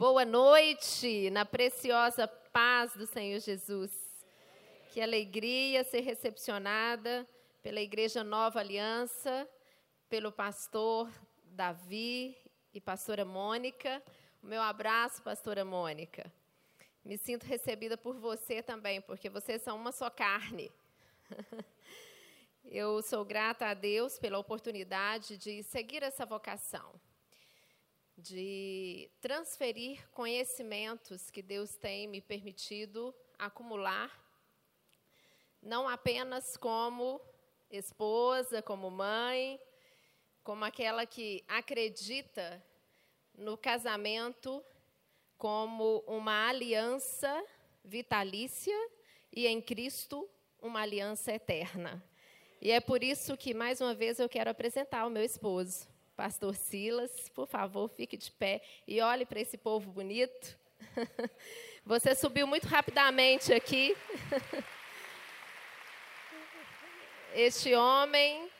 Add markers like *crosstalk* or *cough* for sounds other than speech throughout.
Boa noite, na preciosa paz do Senhor Jesus. Que alegria ser recepcionada pela Igreja Nova Aliança, pelo pastor Davi e pastora Mônica. O meu abraço, pastora Mônica. Me sinto recebida por você também, porque vocês são uma só carne. *laughs* Eu sou grata a Deus pela oportunidade de seguir essa vocação, de transferir conhecimentos que Deus tem me permitido acumular, não apenas como esposa, como mãe, como aquela que acredita no casamento como uma aliança vitalícia e em Cristo uma aliança eterna. E é por isso que, mais uma vez, eu quero apresentar o meu esposo, Pastor Silas. Por favor, fique de pé e olhe para esse povo bonito. *laughs* Você subiu muito rapidamente aqui. *laughs* Este homem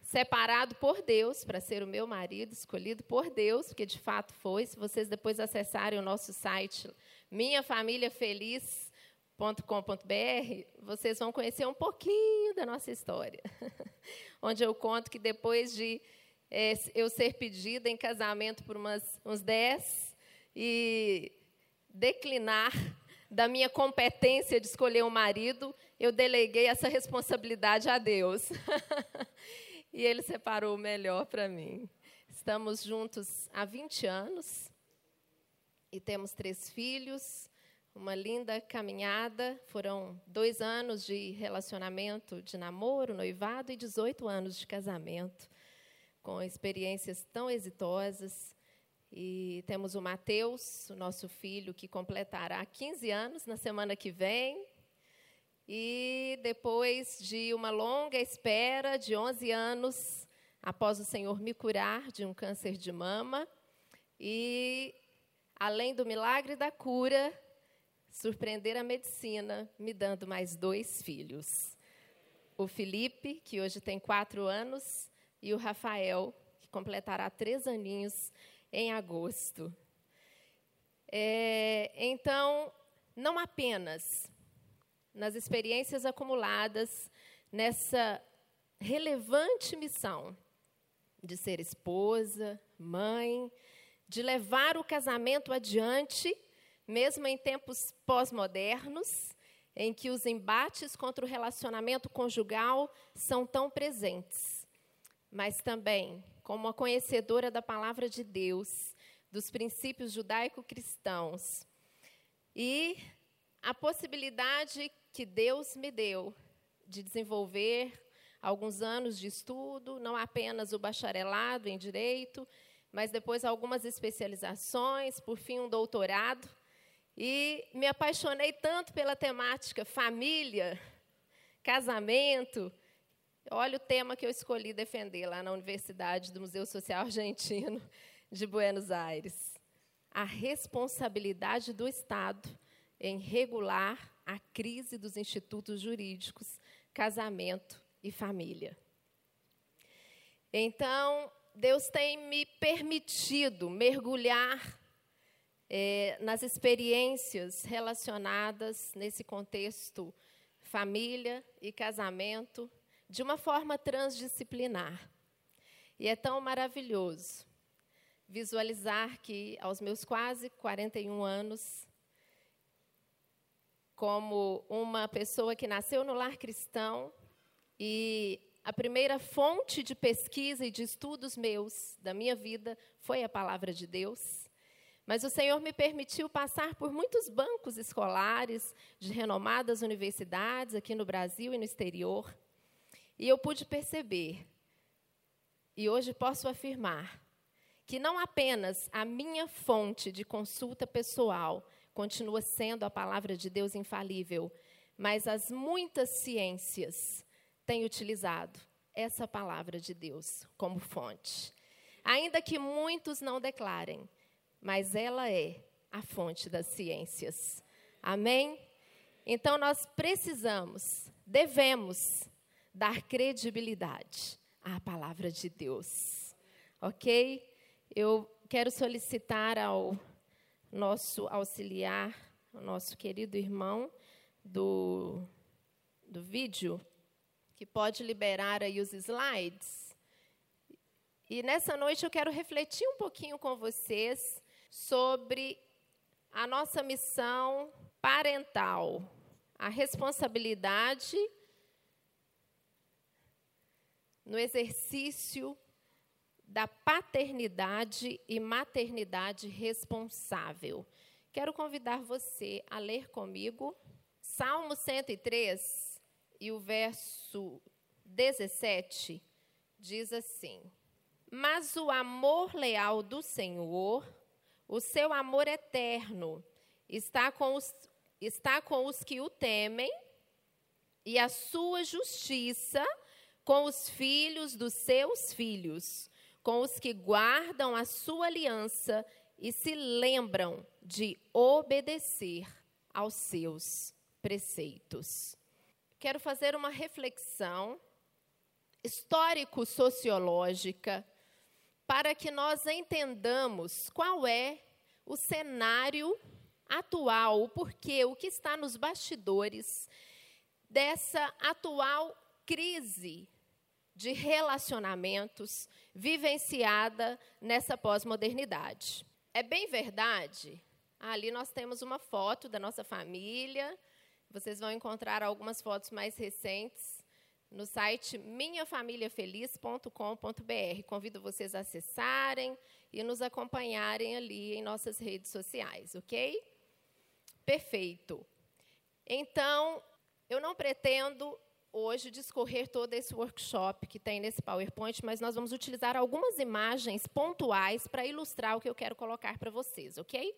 separado por Deus para ser o meu marido, escolhido por Deus, porque de fato foi. Se vocês depois acessarem o nosso site minhafamiliafeliz.com.br, vocês vão conhecer um pouquinho da nossa história. *laughs* Onde eu conto que depois de é, eu ser pedida em casamento por umas, uns dez e declinar da minha competência de escolher um marido, eu deleguei essa responsabilidade a Deus. *laughs* e Ele separou o melhor para mim. Estamos juntos há 20 anos e temos três filhos, uma linda caminhada. Foram dois anos de relacionamento, de namoro, noivado e 18 anos de casamento, com experiências tão exitosas. E temos o Mateus, o nosso filho, que completará 15 anos na semana que vem. E depois de uma longa espera de 11 anos, após o Senhor me curar de um câncer de mama, e além do milagre da cura, surpreender a medicina, me dando mais dois filhos. O Felipe, que hoje tem quatro anos, e o Rafael, que completará três aninhos em agosto. É, então, não apenas nas experiências acumuladas nessa relevante missão de ser esposa, mãe, de levar o casamento adiante, mesmo em tempos pós-modernos, em que os embates contra o relacionamento conjugal são tão presentes. Mas também, como uma conhecedora da palavra de Deus, dos princípios judaico-cristãos, e a possibilidade que Deus me deu de desenvolver alguns anos de estudo, não apenas o bacharelado em direito, mas depois algumas especializações, por fim um doutorado. E me apaixonei tanto pela temática família, casamento. Olha o tema que eu escolhi defender lá na Universidade do Museu Social Argentino de Buenos Aires. A responsabilidade do Estado em regular a crise dos institutos jurídicos, casamento e família. Então, Deus tem me permitido mergulhar é, nas experiências relacionadas nesse contexto família e casamento de uma forma transdisciplinar. E é tão maravilhoso visualizar que, aos meus quase 41 anos, como uma pessoa que nasceu no lar cristão e a primeira fonte de pesquisa e de estudos meus da minha vida foi a palavra de Deus. Mas o Senhor me permitiu passar por muitos bancos escolares de renomadas universidades aqui no Brasil e no exterior. E eu pude perceber, e hoje posso afirmar, que não apenas a minha fonte de consulta pessoal continua sendo a palavra de Deus infalível, mas as muitas ciências têm utilizado essa palavra de Deus como fonte. Ainda que muitos não declarem, mas ela é a fonte das ciências. Amém? Então nós precisamos, devemos dar credibilidade à palavra de Deus. Ok? Eu quero solicitar ao nosso auxiliar, o nosso querido irmão do, do vídeo, que pode liberar aí os slides. E nessa noite eu quero refletir um pouquinho com vocês sobre a nossa missão parental, a responsabilidade no exercício da paternidade e maternidade responsável. Quero convidar você a ler comigo Salmo 103 e o verso 17 diz assim: Mas o amor leal do Senhor, o seu amor eterno, está com os, está com os que o temem, e a sua justiça com os filhos dos seus filhos, com os que guardam a sua aliança e se lembram de obedecer aos seus preceitos. Quero fazer uma reflexão histórico-sociológica para que nós entendamos qual é o cenário atual, o porquê, o que está nos bastidores dessa atual crise de relacionamentos vivenciada nessa pós-modernidade. É bem verdade. Ali nós temos uma foto da nossa família. Vocês vão encontrar algumas fotos mais recentes no site minhafamiliafeliz.com.br. Convido vocês a acessarem e nos acompanharem ali em nossas redes sociais, ok? Perfeito. Então, eu não pretendo hoje discorrer todo esse workshop que tem nesse PowerPoint, mas nós vamos utilizar algumas imagens pontuais para ilustrar o que eu quero colocar para vocês, ok?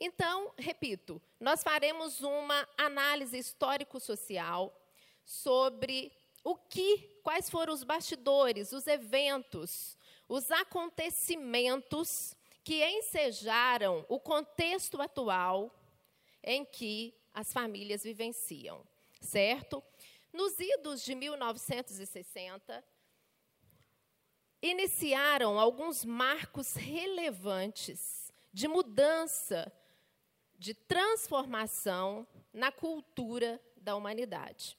Então, repito, nós faremos uma análise histórico-social sobre o que, quais foram os bastidores, os eventos, os acontecimentos que ensejaram o contexto atual em que as famílias vivenciam, certo? Nos idos de 1960, iniciaram alguns marcos relevantes de mudança, de transformação na cultura da humanidade.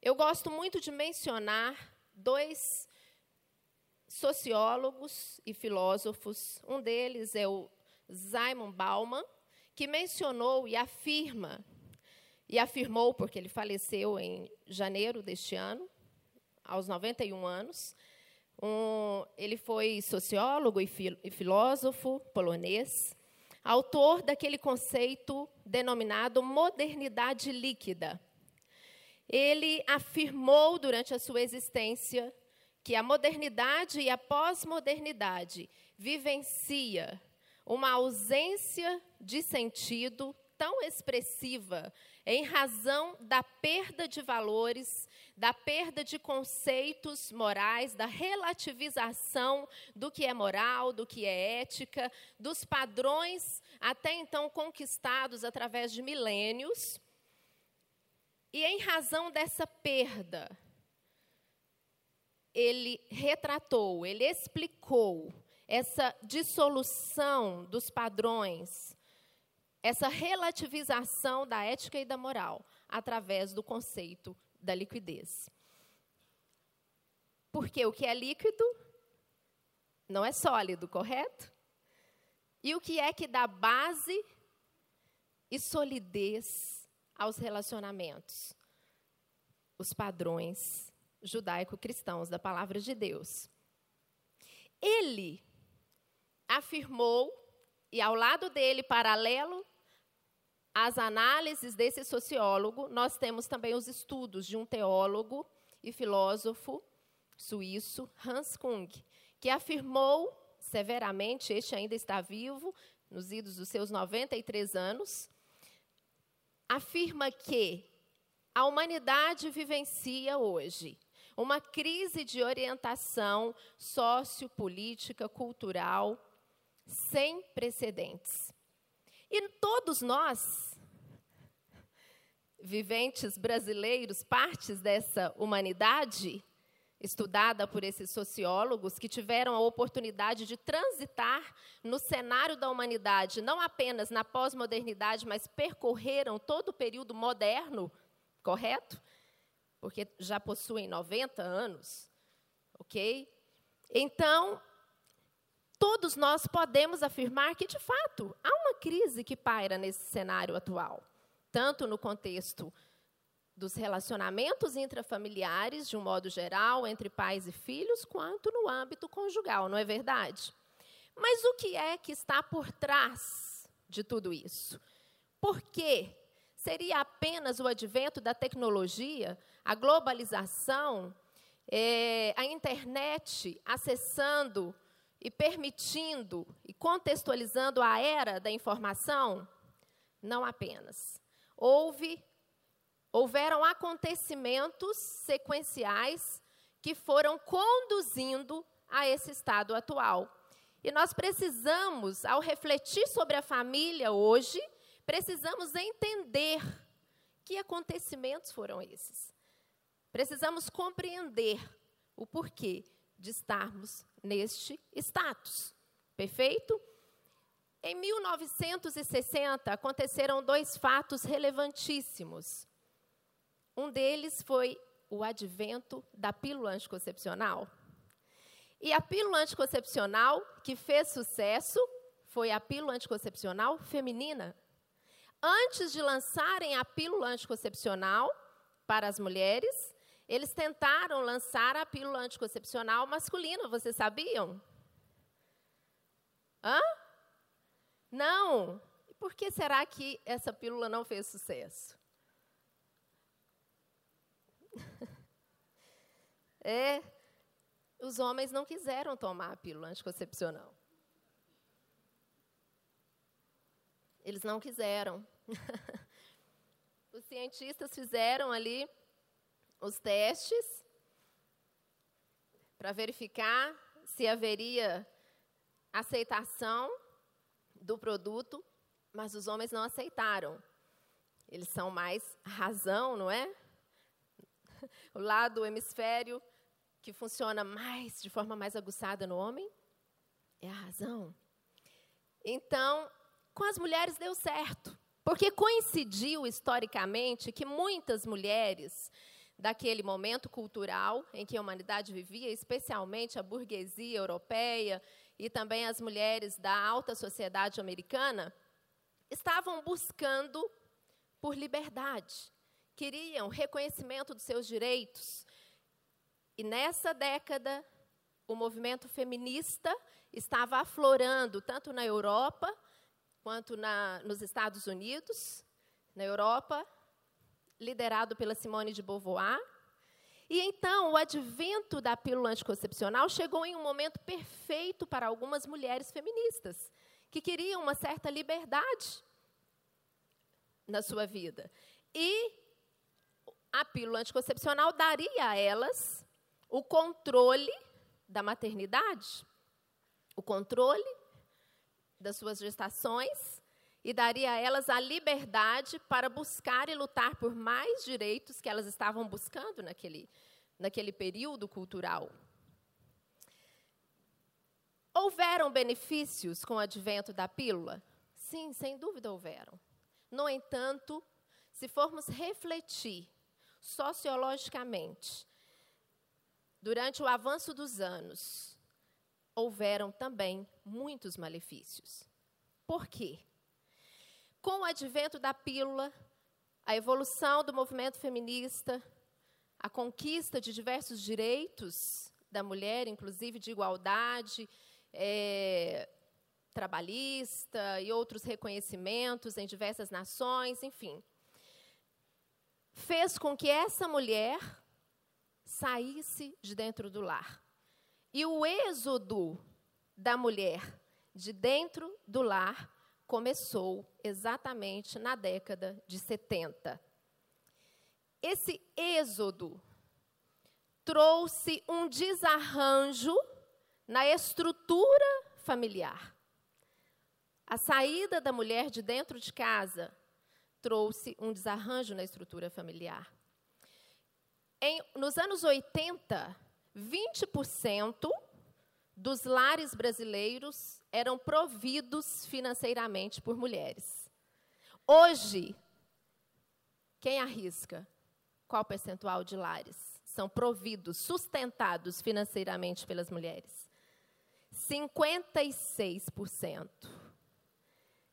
Eu gosto muito de mencionar dois sociólogos e filósofos. Um deles é o Simon Bauman, que mencionou e afirma e afirmou, porque ele faleceu em janeiro deste ano, aos 91 anos. Um, ele foi sociólogo e, fil e filósofo polonês, autor daquele conceito denominado modernidade líquida. Ele afirmou durante a sua existência que a modernidade e a pós-modernidade vivencia uma ausência de sentido tão expressiva em razão da perda de valores, da perda de conceitos morais, da relativização do que é moral, do que é ética, dos padrões até então conquistados através de milênios. E em razão dessa perda, ele retratou, ele explicou essa dissolução dos padrões essa relativização da ética e da moral através do conceito da liquidez. Porque o que é líquido não é sólido, correto? E o que é que dá base e solidez aos relacionamentos? Os padrões judaico-cristãos da palavra de Deus. Ele afirmou, e ao lado dele, paralelo as análises desse sociólogo, nós temos também os estudos de um teólogo e filósofo suíço, Hans Kung, que afirmou severamente, este ainda está vivo, nos idos dos seus 93 anos, afirma que a humanidade vivencia hoje uma crise de orientação sociopolítica, cultural, sem precedentes. E todos nós, viventes brasileiros, partes dessa humanidade, estudada por esses sociólogos que tiveram a oportunidade de transitar no cenário da humanidade, não apenas na pós-modernidade, mas percorreram todo o período moderno, correto? Porque já possuem 90 anos, ok? Então, todos nós podemos afirmar que, de fato, há uma crise que paira nesse cenário atual, tanto no contexto dos relacionamentos intrafamiliares, de um modo geral, entre pais e filhos, quanto no âmbito conjugal, não é verdade? Mas o que é que está por trás de tudo isso? Por quê? Seria apenas o advento da tecnologia, a globalização, é, a internet acessando e permitindo e contextualizando a era da informação? Não apenas. Houve houveram acontecimentos sequenciais que foram conduzindo a esse estado atual. E nós precisamos, ao refletir sobre a família hoje, precisamos entender que acontecimentos foram esses. Precisamos compreender o porquê de estarmos neste status. Perfeito? Em 1960 aconteceram dois fatos relevantíssimos. Um deles foi o advento da pílula anticoncepcional. E a pílula anticoncepcional que fez sucesso foi a pílula anticoncepcional feminina. Antes de lançarem a pílula anticoncepcional para as mulheres, eles tentaram lançar a pílula anticoncepcional masculina, vocês sabiam? Hã? Não. Por que será que essa pílula não fez sucesso? *laughs* É, os homens não quiseram tomar a pílula anticoncepcional. Eles não quiseram. *laughs* os cientistas fizeram ali os testes para verificar se haveria aceitação do produto, mas os homens não aceitaram. Eles são mais razão, não é? *laughs* o lado do hemisfério que funciona mais, de forma mais aguçada no homem, é a razão. Então, com as mulheres deu certo, porque coincidiu historicamente que muitas mulheres daquele momento cultural em que a humanidade vivia, especialmente a burguesia europeia e também as mulheres da alta sociedade americana, estavam buscando por liberdade, queriam reconhecimento dos seus direitos. E nessa década, o movimento feminista estava aflorando, tanto na Europa quanto na, nos Estados Unidos. Na Europa, liderado pela Simone de Beauvoir. E então, o advento da pílula anticoncepcional chegou em um momento perfeito para algumas mulheres feministas, que queriam uma certa liberdade na sua vida. E a pílula anticoncepcional daria a elas o controle da maternidade, o controle das suas gestações e daria a elas a liberdade para buscar e lutar por mais direitos que elas estavam buscando naquele, naquele período cultural. Houveram benefícios com o advento da pílula? Sim, sem dúvida houveram. No entanto, se formos refletir sociologicamente, durante o avanço dos anos, houveram também muitos malefícios. Por quê? Com o advento da pílula, a evolução do movimento feminista, a conquista de diversos direitos da mulher, inclusive de igualdade é, trabalhista e outros reconhecimentos em diversas nações, enfim fez com que essa mulher saísse de dentro do lar. E o êxodo da mulher de dentro do lar começou exatamente na década de 70. Esse êxodo trouxe um desarranjo na estrutura familiar. A saída da mulher de dentro de casa trouxe um desarranjo na estrutura familiar. Em, nos anos 80, 20% dos lares brasileiros eram providos financeiramente por mulheres. Hoje, quem arrisca? Qual percentual de lares são providos, sustentados financeiramente pelas mulheres? 56%.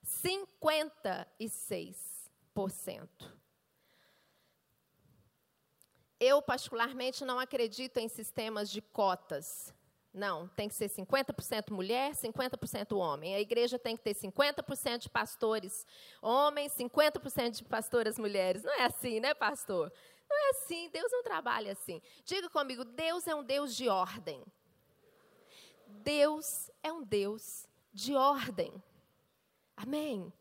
56%. Eu, particularmente, não acredito em sistemas de cotas. Não, tem que ser 50% mulher, 50% homem. A igreja tem que ter 50% de pastores homens, 50% de pastoras mulheres. Não é assim, né, pastor? Não é assim, Deus não trabalha assim. Diga comigo, Deus é um Deus de ordem. Deus é um Deus de ordem. Amém.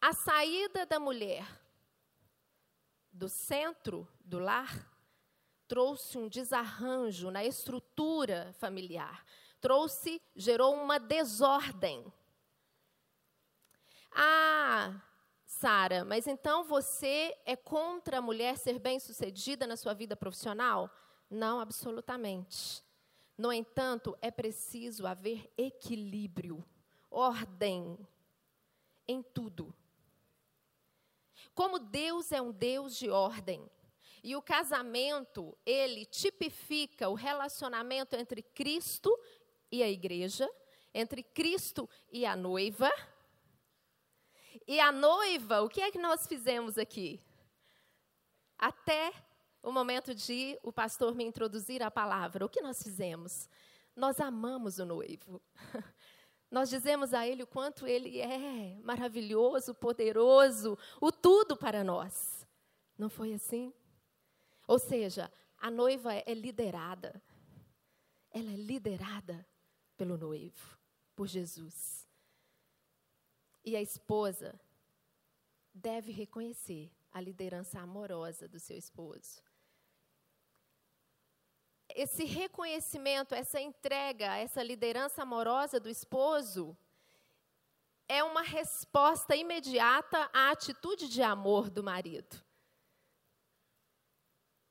A saída da mulher do centro do lar trouxe um desarranjo na estrutura familiar, trouxe, gerou uma desordem. Ah, Sara, mas então você é contra a mulher ser bem-sucedida na sua vida profissional? Não, absolutamente. No entanto, é preciso haver equilíbrio, ordem em tudo. Como Deus é um Deus de ordem, e o casamento, ele tipifica o relacionamento entre Cristo e a igreja, entre Cristo e a noiva. E a noiva, o que é que nós fizemos aqui? Até o momento de o pastor me introduzir a palavra, o que nós fizemos? Nós amamos o noivo. *laughs* Nós dizemos a ele o quanto ele é maravilhoso, poderoso, o tudo para nós. Não foi assim? Ou seja, a noiva é liderada. Ela é liderada pelo noivo, por Jesus. E a esposa deve reconhecer a liderança amorosa do seu esposo. Esse reconhecimento, essa entrega, essa liderança amorosa do esposo é uma resposta imediata à atitude de amor do marido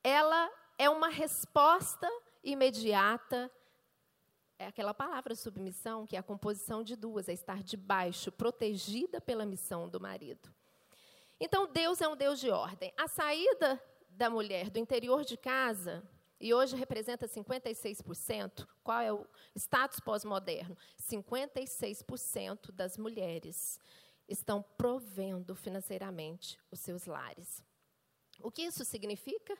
ela é uma resposta imediata. É aquela palavra submissão, que é a composição de duas, é estar debaixo, protegida pela missão do marido. Então, Deus é um Deus de ordem. A saída da mulher do interior de casa, e hoje representa 56%, qual é o status pós-moderno? 56% das mulheres estão provendo financeiramente os seus lares. O que isso significa?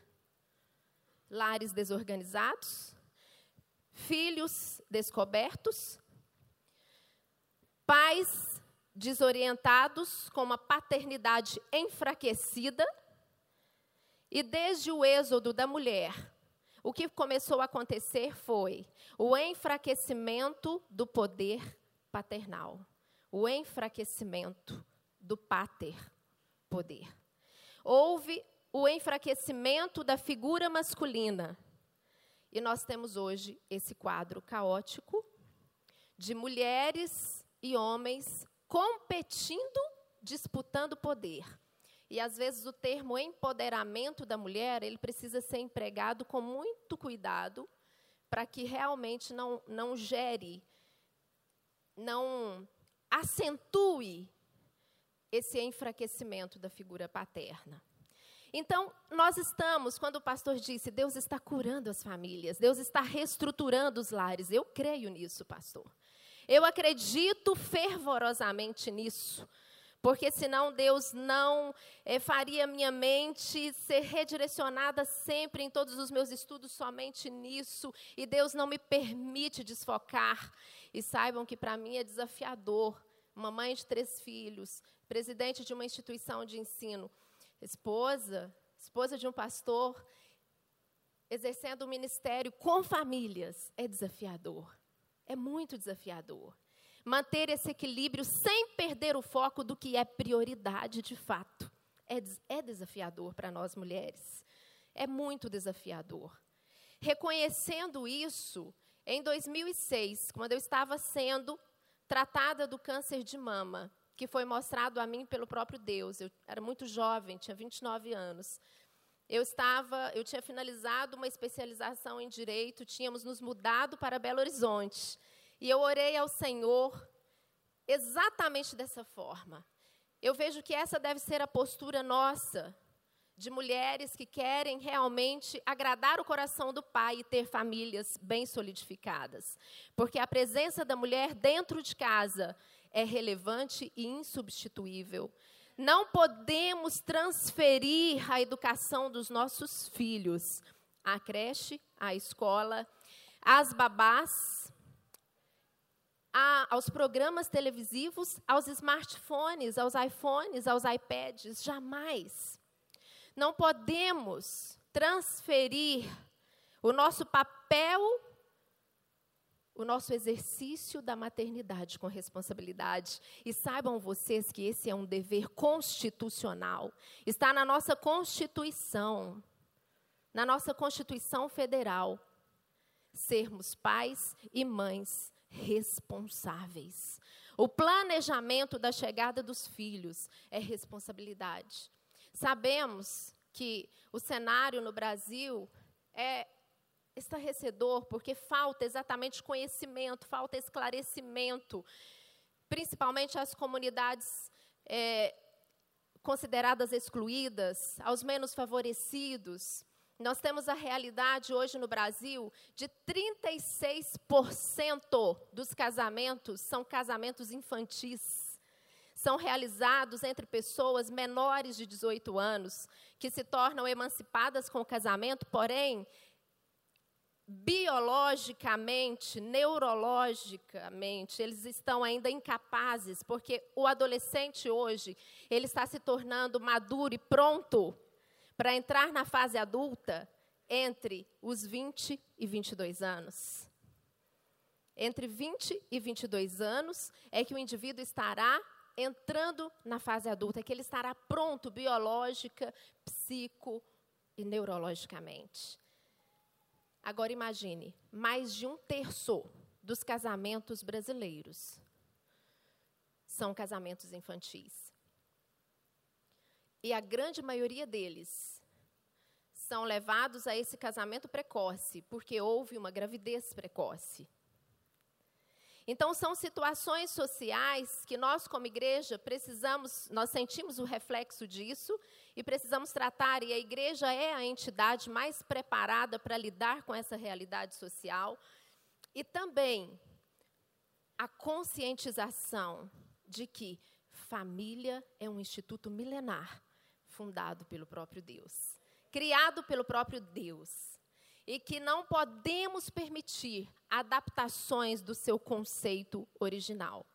Lares desorganizados, filhos descobertos, pais desorientados com uma paternidade enfraquecida. E desde o êxodo da mulher, o que começou a acontecer foi o enfraquecimento do poder paternal, o enfraquecimento do pater poder. Houve o enfraquecimento da figura masculina. E nós temos hoje esse quadro caótico de mulheres e homens competindo, disputando poder. E às vezes o termo empoderamento da mulher, ele precisa ser empregado com muito cuidado para que realmente não, não gere, não acentue esse enfraquecimento da figura paterna. Então, nós estamos, quando o pastor disse, Deus está curando as famílias, Deus está reestruturando os lares. Eu creio nisso, pastor. Eu acredito fervorosamente nisso. Porque senão Deus não é, faria minha mente ser redirecionada sempre em todos os meus estudos somente nisso. E Deus não me permite desfocar. E saibam que para mim é desafiador. Uma mãe de três filhos, presidente de uma instituição de ensino esposa, esposa de um pastor, exercendo o um ministério com famílias, é desafiador. É muito desafiador. Manter esse equilíbrio sem perder o foco do que é prioridade de fato. É, é desafiador para nós mulheres. É muito desafiador. Reconhecendo isso, em 2006, quando eu estava sendo tratada do câncer de mama, que foi mostrado a mim pelo próprio Deus. Eu era muito jovem, tinha 29 anos. eu estava, eu tinha finalizado uma especialização em direito, tínhamos nos mudado para Belo Horizonte. E eu orei ao Senhor exatamente dessa forma. Eu vejo que essa deve ser a postura nossa, de mulheres que querem realmente agradar o coração do pai e ter famílias bem solidificadas. Porque a presença da mulher dentro de casa é relevante e insubstituível. Não podemos transferir a educação dos nossos filhos à creche, à escola, às babás, a, aos programas televisivos, aos smartphones, aos iPhones, aos iPads. Jamais. Não podemos transferir o nosso papel o nosso exercício da maternidade com responsabilidade. E saibam vocês que esse é um dever constitucional. Está na nossa Constituição, na nossa Constituição Federal. Sermos pais e mães responsáveis. O planejamento da chegada dos filhos é responsabilidade. Sabemos que o cenário no Brasil é estarrecedor, porque falta exatamente conhecimento, falta esclarecimento, principalmente às comunidades é, consideradas excluídas, aos menos favorecidos. Nós temos a realidade hoje no Brasil de 36% dos casamentos são casamentos infantis. São realizados entre pessoas menores de 18 anos, que se tornam emancipadas com o casamento, porém, biologicamente, neurologicamente, eles estão ainda incapazes, porque o adolescente hoje, ele está se tornando maduro e pronto para entrar na fase adulta entre os 20 e 22 anos. Entre 20 e 22 anos é que o indivíduo estará entrando na fase adulta, é que ele estará pronto biológica, psico e neurologicamente. Agora imagine, mais de um terço dos casamentos brasileiros são casamentos infantis. E a grande maioria deles são levados a esse casamento precoce, porque houve uma gravidez precoce. Então, são situações sociais que nós, como igreja, precisamos, nós sentimos o reflexo disso e precisamos tratar, e a igreja é a entidade mais preparada para lidar com essa realidade social. E também a conscientização de que família é um instituto milenar, fundado pelo próprio Deus, criado pelo próprio Deus e que não podemos permitir adaptações do seu conceito original,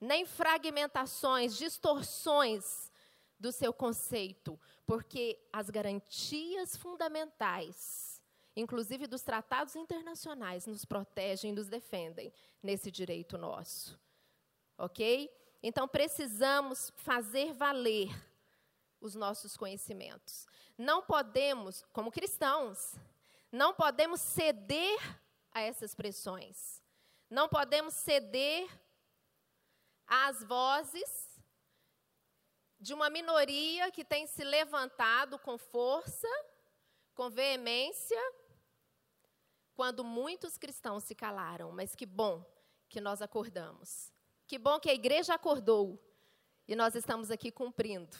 nem fragmentações, distorções do seu conceito, porque as garantias fundamentais, inclusive dos tratados internacionais, nos protegem e nos defendem nesse direito nosso. Ok? Então precisamos fazer valer os nossos conhecimentos. Não podemos, como cristãos, não podemos ceder a essas pressões. Não podemos ceder às vozes de uma minoria que tem se levantado com força, com veemência, quando muitos cristãos se calaram. Mas que bom que nós acordamos. Que bom que a igreja acordou e nós estamos aqui cumprindo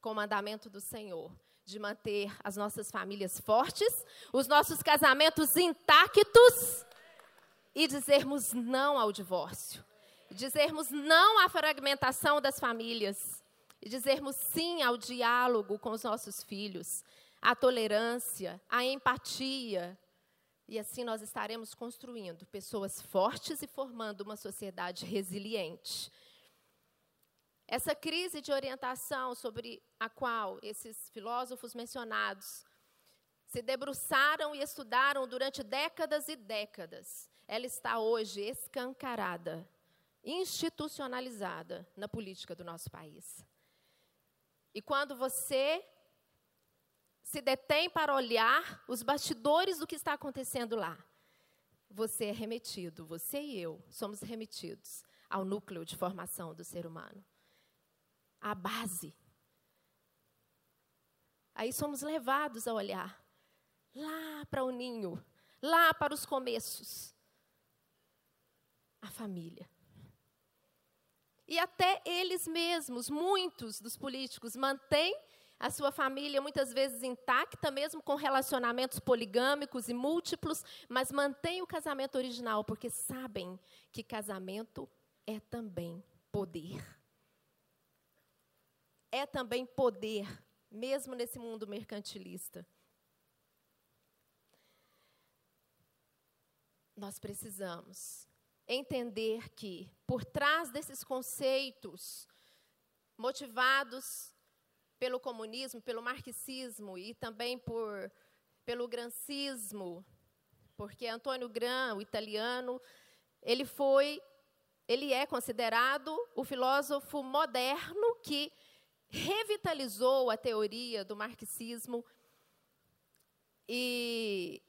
com o mandamento do Senhor de manter as nossas famílias fortes, os nossos casamentos intactos e dizermos não ao divórcio, dizermos não à fragmentação das famílias, e dizermos sim ao diálogo com os nossos filhos, à tolerância, à empatia. E assim nós estaremos construindo pessoas fortes e formando uma sociedade resiliente. Essa crise de orientação sobre a qual esses filósofos mencionados se debruçaram e estudaram durante décadas e décadas, ela está hoje escancarada, institucionalizada na política do nosso país. E quando você se detém para olhar os bastidores do que está acontecendo lá, você é remetido, você e eu somos remetidos ao núcleo de formação do ser humano a base. Aí somos levados a olhar lá para o ninho, lá para os começos. A família. E até eles mesmos, muitos dos políticos, mantêm a sua família muitas vezes intacta, mesmo com relacionamentos poligâmicos e múltiplos, mas mantêm o casamento original, porque sabem que casamento é também poder. É também poder, mesmo nesse mundo mercantilista. Nós precisamos entender que, por trás desses conceitos, motivados pelo comunismo, pelo marxismo e também por, pelo grancismo, porque Antônio Gran, o italiano, ele foi, ele é considerado o filósofo moderno que revitalizou a teoria do marxismo e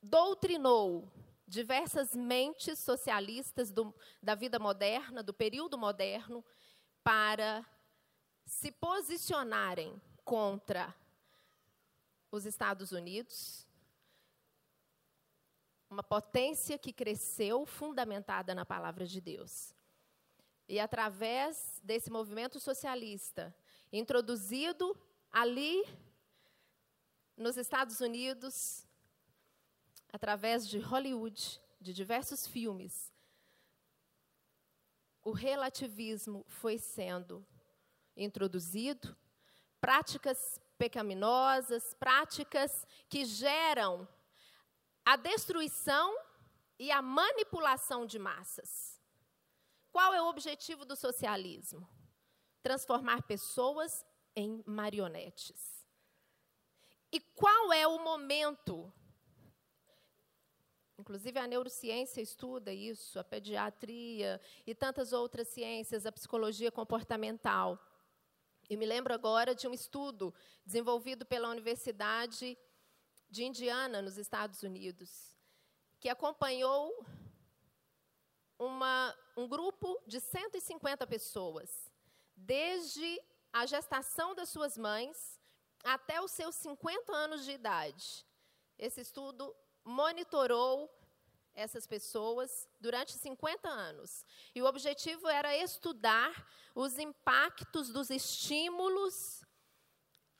doutrinou diversas mentes socialistas do, da vida moderna, do período moderno, para se posicionarem contra os Estados Unidos, uma potência que cresceu fundamentada na palavra de Deus. E através desse movimento socialista, introduzido ali nos Estados Unidos, através de Hollywood, de diversos filmes, o relativismo foi sendo introduzido, práticas pecaminosas, práticas que geram a destruição e a manipulação de massas. Qual é o objetivo do socialismo? Transformar pessoas em marionetes. E qual é o momento? Inclusive a neurociência estuda isso, a pediatria e tantas outras ciências, a psicologia comportamental. E me lembro agora de um estudo desenvolvido pela Universidade de Indiana, nos Estados Unidos, que acompanhou uma, um grupo de 150 pessoas, desde a gestação das suas mães até os seus 50 anos de idade. Esse estudo monitorou essas pessoas durante 50 anos. E o objetivo era estudar os impactos dos estímulos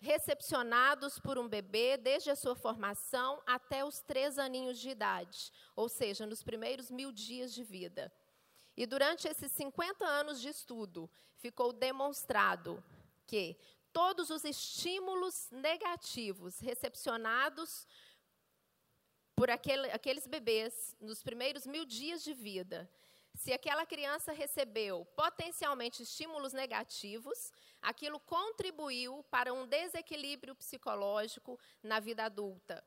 recepcionados por um bebê desde a sua formação até os três aninhos de idade, ou seja, nos primeiros mil dias de vida. E durante esses 50 anos de estudo, ficou demonstrado que todos os estímulos negativos recepcionados por aquele, aqueles bebês nos primeiros mil dias de vida, se aquela criança recebeu potencialmente estímulos negativos, aquilo contribuiu para um desequilíbrio psicológico na vida adulta.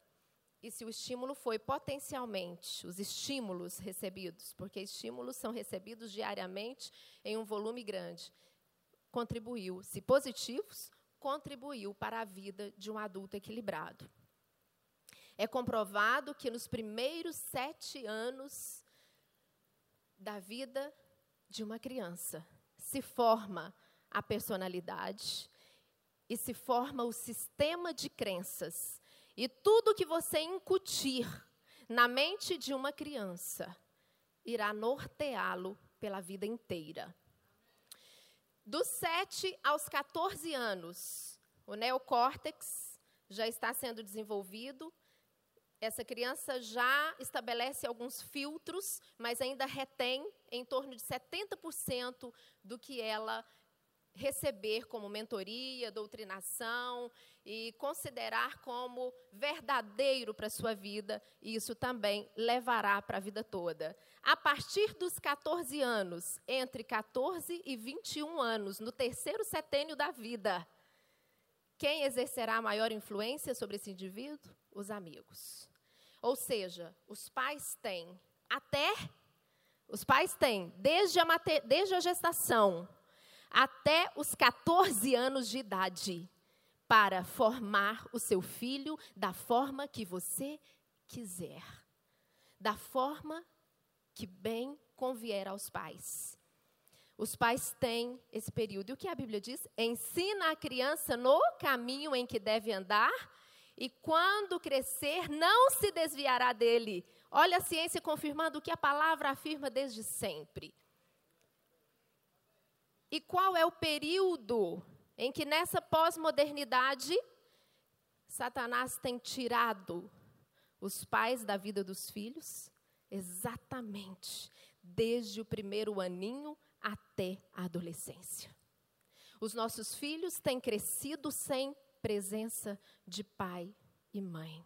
E se o estímulo foi potencialmente, os estímulos recebidos, porque estímulos são recebidos diariamente em um volume grande, contribuiu, se positivos, contribuiu para a vida de um adulto equilibrado. É comprovado que nos primeiros sete anos da vida de uma criança se forma a personalidade e se forma o sistema de crenças. E tudo que você incutir na mente de uma criança irá norteá-lo pela vida inteira. Dos 7 aos 14 anos, o neocórtex já está sendo desenvolvido essa criança já estabelece alguns filtros, mas ainda retém em torno de 70% do que ela receber como mentoria, doutrinação e considerar como verdadeiro para a sua vida, e isso também levará para a vida toda. A partir dos 14 anos, entre 14 e 21 anos, no terceiro setênio da vida, quem exercerá maior influência sobre esse indivíduo? Os amigos. Ou seja, os pais têm até os pais têm desde a, desde a gestação até os 14 anos de idade para formar o seu filho da forma que você quiser, da forma que bem convier aos pais. Os pais têm esse período. E o que a Bíblia diz? Ensina a criança no caminho em que deve andar, e quando crescer, não se desviará dele. Olha a ciência confirmando o que a palavra afirma desde sempre. E qual é o período em que nessa pós-modernidade Satanás tem tirado os pais da vida dos filhos? Exatamente, desde o primeiro aninho até a adolescência. Os nossos filhos têm crescido sem presença de pai e mãe.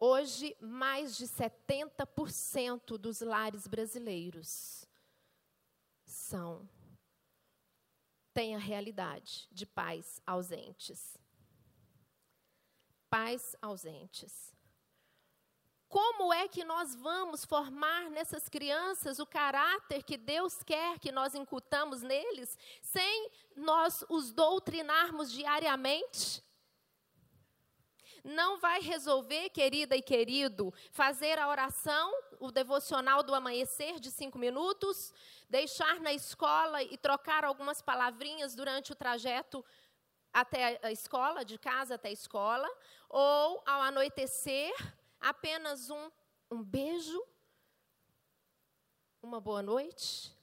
Hoje, mais de 70% dos lares brasileiros são têm a realidade de pais ausentes. Pais ausentes. Como é que nós vamos formar nessas crianças o caráter que Deus quer que nós incutamos neles, sem nós os doutrinarmos diariamente? Não vai resolver, querida e querido, fazer a oração, o devocional do amanhecer de cinco minutos, deixar na escola e trocar algumas palavrinhas durante o trajeto até a escola, de casa até a escola, ou ao anoitecer apenas um, um beijo, uma boa noite,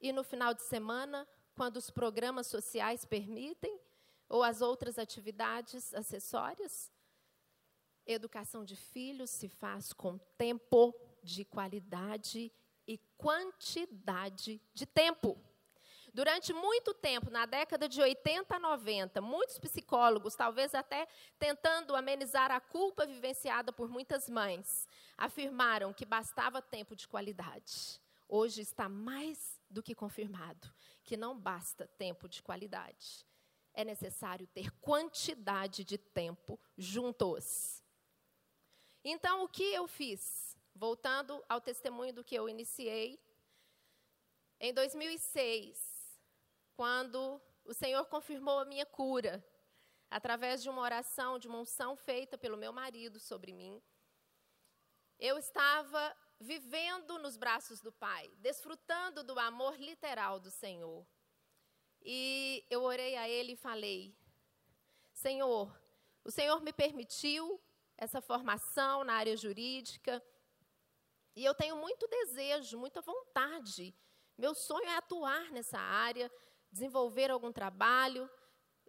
e no final de semana, quando os programas sociais permitem, ou as outras atividades acessórias, educação de filhos se faz com tempo de qualidade e quantidade de tempo. Durante muito tempo, na década de 80 a 90, muitos psicólogos, talvez até tentando amenizar a culpa vivenciada por muitas mães, afirmaram que bastava tempo de qualidade. Hoje está mais do que confirmado que não basta tempo de qualidade. É necessário ter quantidade de tempo juntos. Então, o que eu fiz? Voltando ao testemunho do que eu iniciei, em 2006, quando o Senhor confirmou a minha cura, através de uma oração, de uma unção feita pelo meu marido sobre mim. Eu estava vivendo nos braços do Pai, desfrutando do amor literal do Senhor. E eu orei a Ele e falei: Senhor, o Senhor me permitiu essa formação na área jurídica, e eu tenho muito desejo, muita vontade. Meu sonho é atuar nessa área, desenvolver algum trabalho.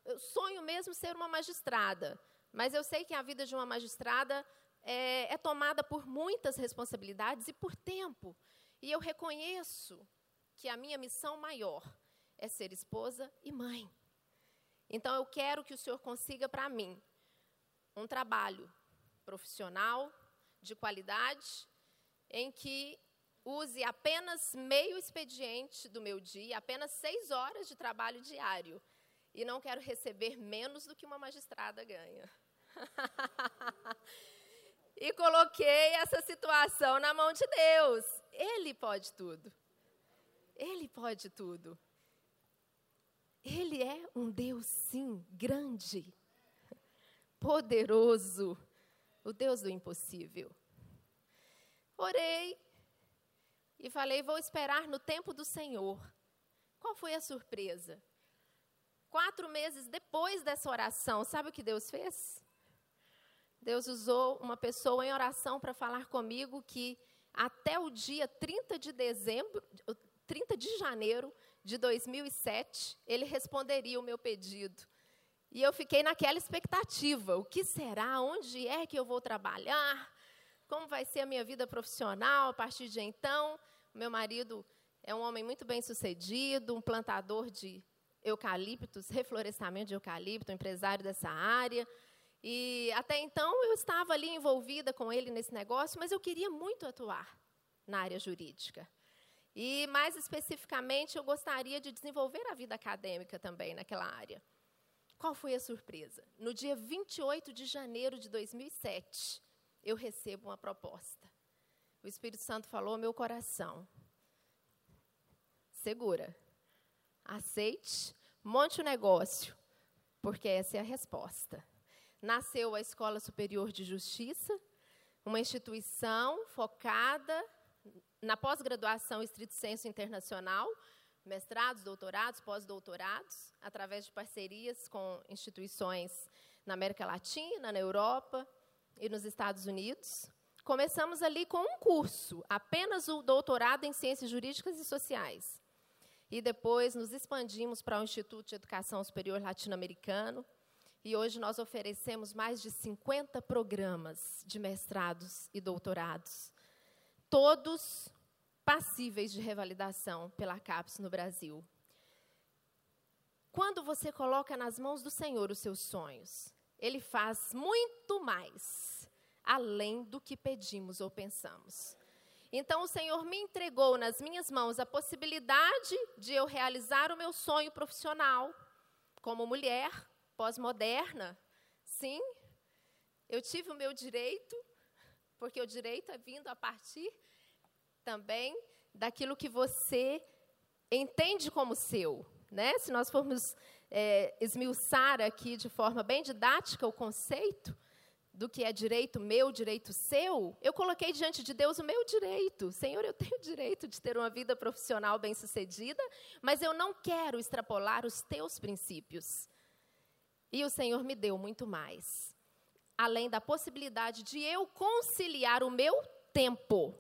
Eu sonho mesmo ser uma magistrada, mas eu sei que a vida de uma magistrada é, é tomada por muitas responsabilidades e por tempo. E eu reconheço que a minha missão maior é ser esposa e mãe. Então eu quero que o Senhor consiga para mim um trabalho profissional, de qualidade, em que use apenas meio expediente do meu dia, apenas seis horas de trabalho diário. E não quero receber menos do que uma magistrada ganha. *laughs* e coloquei essa situação na mão de Deus. Ele pode tudo. Ele pode tudo. Ele é um Deus, sim, grande, poderoso, o Deus do impossível. Orei, e falei: vou esperar no tempo do Senhor. Qual foi a surpresa? Quatro meses depois dessa oração, sabe o que Deus fez? Deus usou uma pessoa em oração para falar comigo que até o dia 30 de dezembro, 30 de janeiro de 2007, ele responderia o meu pedido. E eu fiquei naquela expectativa: o que será? Onde é que eu vou trabalhar? como vai ser a minha vida profissional a partir de então. Meu marido é um homem muito bem sucedido, um plantador de eucaliptos, reflorestamento de eucalipto, empresário dessa área. E até então eu estava ali envolvida com ele nesse negócio, mas eu queria muito atuar na área jurídica. E mais especificamente, eu gostaria de desenvolver a vida acadêmica também naquela área. Qual foi a surpresa? No dia 28 de janeiro de 2007, eu recebo uma proposta. O Espírito Santo falou ao meu coração: segura, aceite, monte o negócio, porque essa é a resposta. Nasceu a Escola Superior de Justiça, uma instituição focada na pós-graduação estrito senso internacional, mestrados, doutorados, pós-doutorados, através de parcerias com instituições na América Latina, na Europa e nos Estados Unidos. Começamos ali com um curso, apenas o doutorado em Ciências Jurídicas e Sociais. E depois nos expandimos para o Instituto de Educação Superior Latino-Americano. E hoje nós oferecemos mais de 50 programas de mestrados e doutorados, todos passíveis de revalidação pela CAPES no Brasil. Quando você coloca nas mãos do Senhor os seus sonhos, Ele faz muito mais, além do que pedimos ou pensamos. Então, o Senhor me entregou nas minhas mãos a possibilidade de eu realizar o meu sonho profissional como mulher pós-moderna. Sim, eu tive o meu direito, porque o direito é vindo a partir também daquilo que você entende como seu. Né? Se nós formos é, esmiuçar aqui de forma bem didática o conceito do que é direito meu, direito seu, eu coloquei diante de Deus o meu direito. Senhor, eu tenho o direito de ter uma vida profissional bem-sucedida, mas eu não quero extrapolar os teus princípios. E o Senhor me deu muito mais. Além da possibilidade de eu conciliar o meu tempo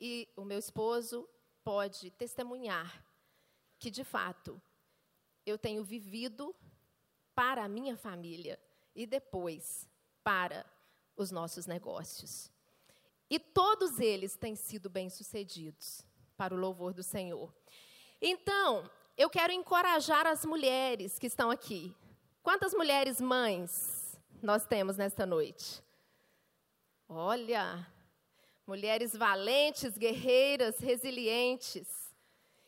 e o meu esposo pode testemunhar que, de fato, eu tenho vivido para a minha família e depois para os nossos negócios. E todos eles têm sido bem-sucedidos para o louvor do Senhor. Então, eu quero encorajar as mulheres que estão aqui. Quantas mulheres mães nós temos nesta noite? Olha, mulheres valentes, guerreiras, resilientes.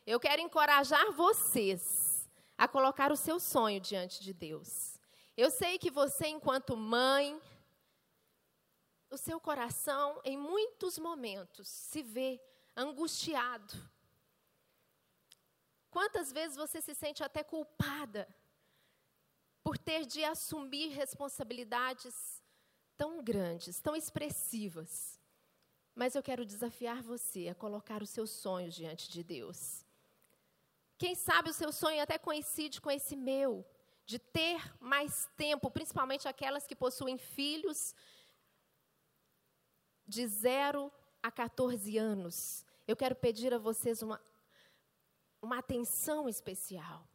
Eu quero encorajar vocês a colocar o seu sonho diante de Deus. Eu sei que você, enquanto mãe, o seu coração, em muitos momentos, se vê angustiado. Quantas vezes você se sente até culpada por ter de assumir responsabilidades tão grandes, tão expressivas? Mas eu quero desafiar você a colocar os seus sonhos diante de Deus. Quem sabe o seu sonho até coincide com esse meu, de ter mais tempo, principalmente aquelas que possuem filhos de 0 a 14 anos. Eu quero pedir a vocês uma, uma atenção especial.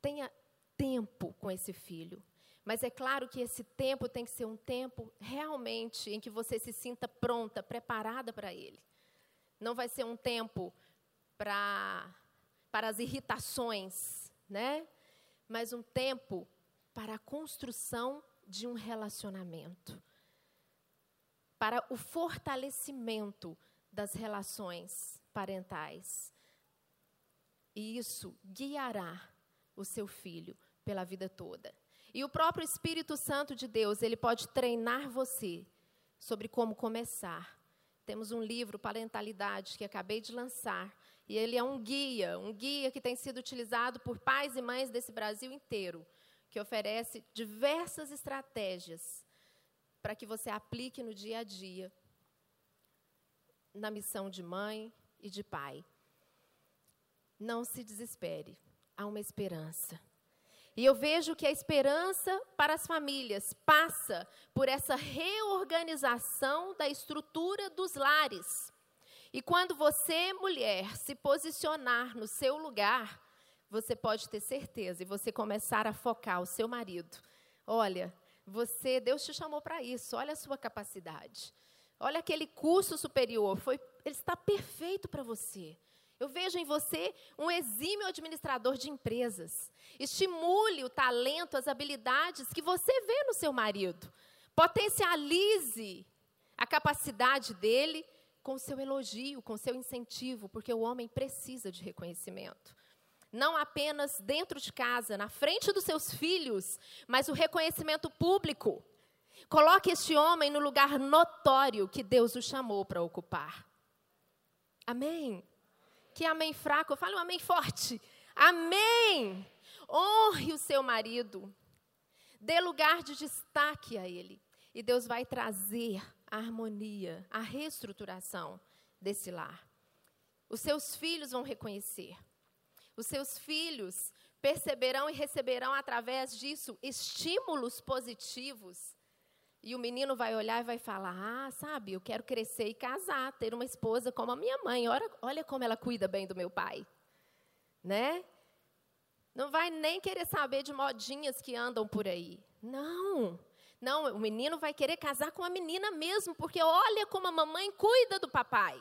Tenha tempo com esse filho. Mas é claro que esse tempo tem que ser um tempo realmente em que você se sinta pronta, preparada para ele. Não vai ser um tempo para para as irritações, né? Mas um tempo para a construção de um relacionamento. Para o fortalecimento das relações parentais. E isso guiará o seu filho pela vida toda. E o próprio Espírito Santo de Deus, ele pode treinar você sobre como começar. Temos um livro, Parentalidade, que acabei de lançar, e ele é um guia, um guia que tem sido utilizado por pais e mães desse Brasil inteiro, que oferece diversas estratégias para que você aplique no dia a dia, na missão de mãe e de pai. Não se desespere, há uma esperança. E eu vejo que a esperança para as famílias passa por essa reorganização da estrutura dos lares. E quando você, mulher, se posicionar no seu lugar, você pode ter certeza e você começar a focar o seu marido. Olha, você, Deus te chamou para isso. Olha a sua capacidade. Olha aquele curso superior, foi, ele está perfeito para você. Eu vejo em você um exímio administrador de empresas. Estimule o talento, as habilidades que você vê no seu marido. Potencialize a capacidade dele com seu elogio, com seu incentivo, porque o homem precisa de reconhecimento. Não apenas dentro de casa, na frente dos seus filhos, mas o reconhecimento público. Coloque este homem no lugar notório que Deus o chamou para ocupar. Amém? Que amém fraco, fale um amém forte. Amém! Honre o seu marido. Dê lugar de destaque a ele. E Deus vai trazer a harmonia, a reestruturação desse lar. Os seus filhos vão reconhecer. Os seus filhos perceberão e receberão através disso estímulos positivos. E o menino vai olhar e vai falar: Ah, sabe, eu quero crescer e casar, ter uma esposa como a minha mãe. Olha, olha como ela cuida bem do meu pai. Né? Não vai nem querer saber de modinhas que andam por aí. Não. Não, o menino vai querer casar com a menina mesmo, porque olha como a mamãe cuida do papai.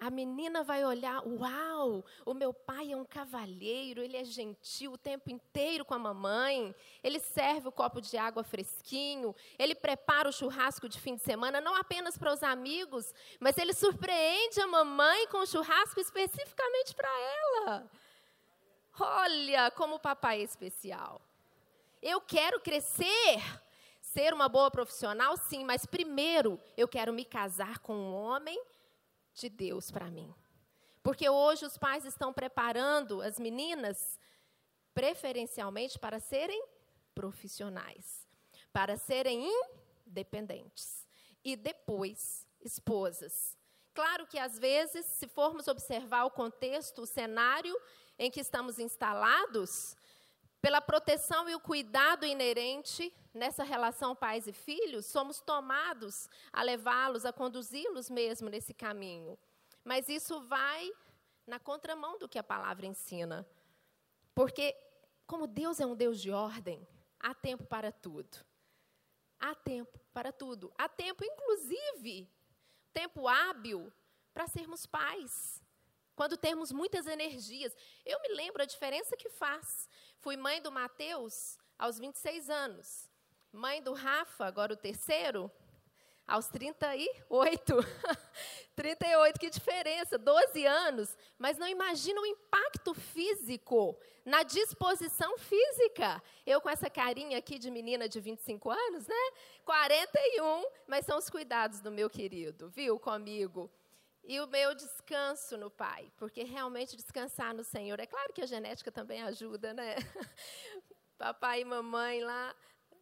A menina vai olhar, uau, o meu pai é um cavalheiro, ele é gentil o tempo inteiro com a mamãe, ele serve o copo de água fresquinho, ele prepara o churrasco de fim de semana, não apenas para os amigos, mas ele surpreende a mamãe com o churrasco especificamente para ela. Olha como o papai é especial. Eu quero crescer, ser uma boa profissional, sim, mas primeiro eu quero me casar com um homem de Deus para mim. Porque hoje os pais estão preparando as meninas preferencialmente para serem profissionais, para serem independentes e depois esposas. Claro que às vezes, se formos observar o contexto, o cenário em que estamos instalados, pela proteção e o cuidado inerente nessa relação pais e filhos, somos tomados a levá-los, a conduzi-los mesmo nesse caminho. Mas isso vai na contramão do que a palavra ensina. Porque, como Deus é um Deus de ordem, há tempo para tudo. Há tempo para tudo. Há tempo, inclusive, tempo hábil para sermos pais. Quando temos muitas energias. Eu me lembro a diferença que faz. Fui mãe do Mateus aos 26 anos. Mãe do Rafa, agora o terceiro, aos 38. 38, *laughs* que diferença, 12 anos. Mas não imagina o impacto físico, na disposição física. Eu com essa carinha aqui de menina de 25 anos, né? 41, mas são os cuidados do meu querido, viu, comigo. E o meu descanso no Pai, porque realmente descansar no Senhor. É claro que a genética também ajuda, né? *laughs* Papai e mamãe lá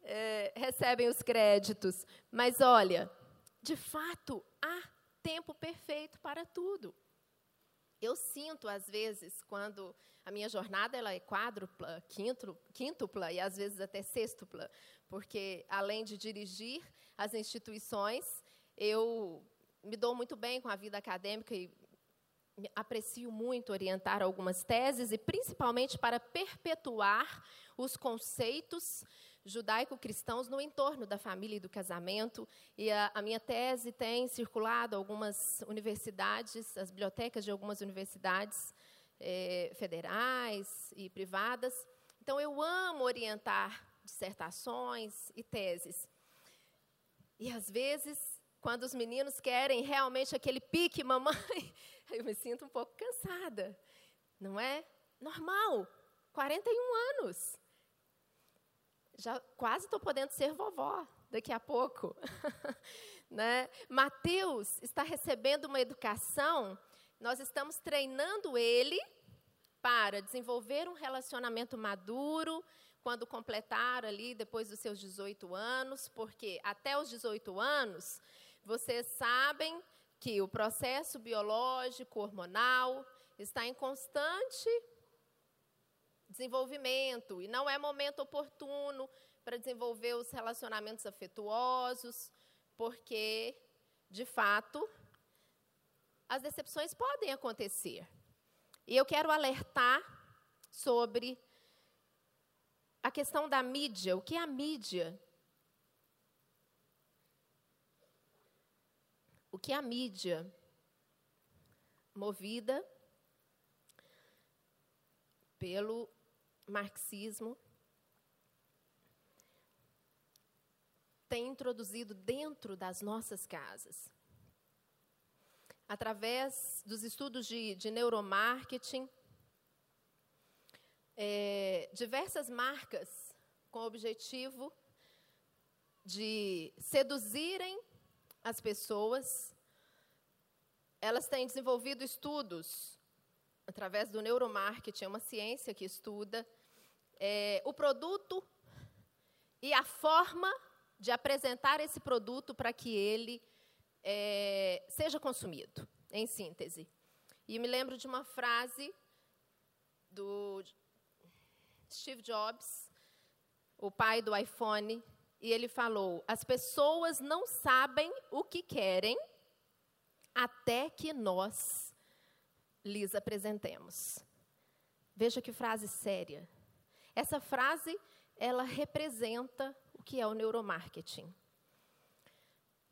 é, recebem os créditos. Mas olha, de fato, há tempo perfeito para tudo. Eu sinto, às vezes, quando a minha jornada ela é quádrupla, quíntupla e às vezes até sextupla, porque além de dirigir as instituições, eu me dou muito bem com a vida acadêmica e aprecio muito orientar algumas teses e principalmente para perpetuar os conceitos judaico-cristãos no entorno da família e do casamento. E a, a, minha tese tem circulado algumas universidades, as bibliotecas de algumas universidades é, federais e privadas. Então, eu amo orientar dissertações e teses. E, às vezes, quando os meninos querem realmente aquele pique, mamãe, *laughs* eu me sinto um pouco cansada. Não é? Normal. 41 anos. Já quase estou podendo ser vovó daqui a pouco. *laughs* né? Mateus está recebendo uma educação, nós estamos treinando ele para desenvolver um relacionamento maduro, quando completar ali depois dos seus 18 anos, porque até os 18 anos vocês sabem que o processo biológico, hormonal, está em constante desenvolvimento e não é momento oportuno para desenvolver os relacionamentos afetuosos, porque, de fato, as decepções podem acontecer. E eu quero alertar sobre a questão da mídia. O que é a mídia? o que a mídia, movida pelo marxismo, tem introduzido dentro das nossas casas. Através dos estudos de, de neuromarketing, é, diversas marcas com o objetivo de seduzirem as pessoas, elas têm desenvolvido estudos através do neuromarketing, é uma ciência que estuda é, o produto e a forma de apresentar esse produto para que ele é, seja consumido, em síntese. E me lembro de uma frase do Steve Jobs, o pai do iPhone, e ele falou: As pessoas não sabem o que querem até que nós lhes apresentemos. Veja que frase séria. Essa frase, ela representa o que é o neuromarketing.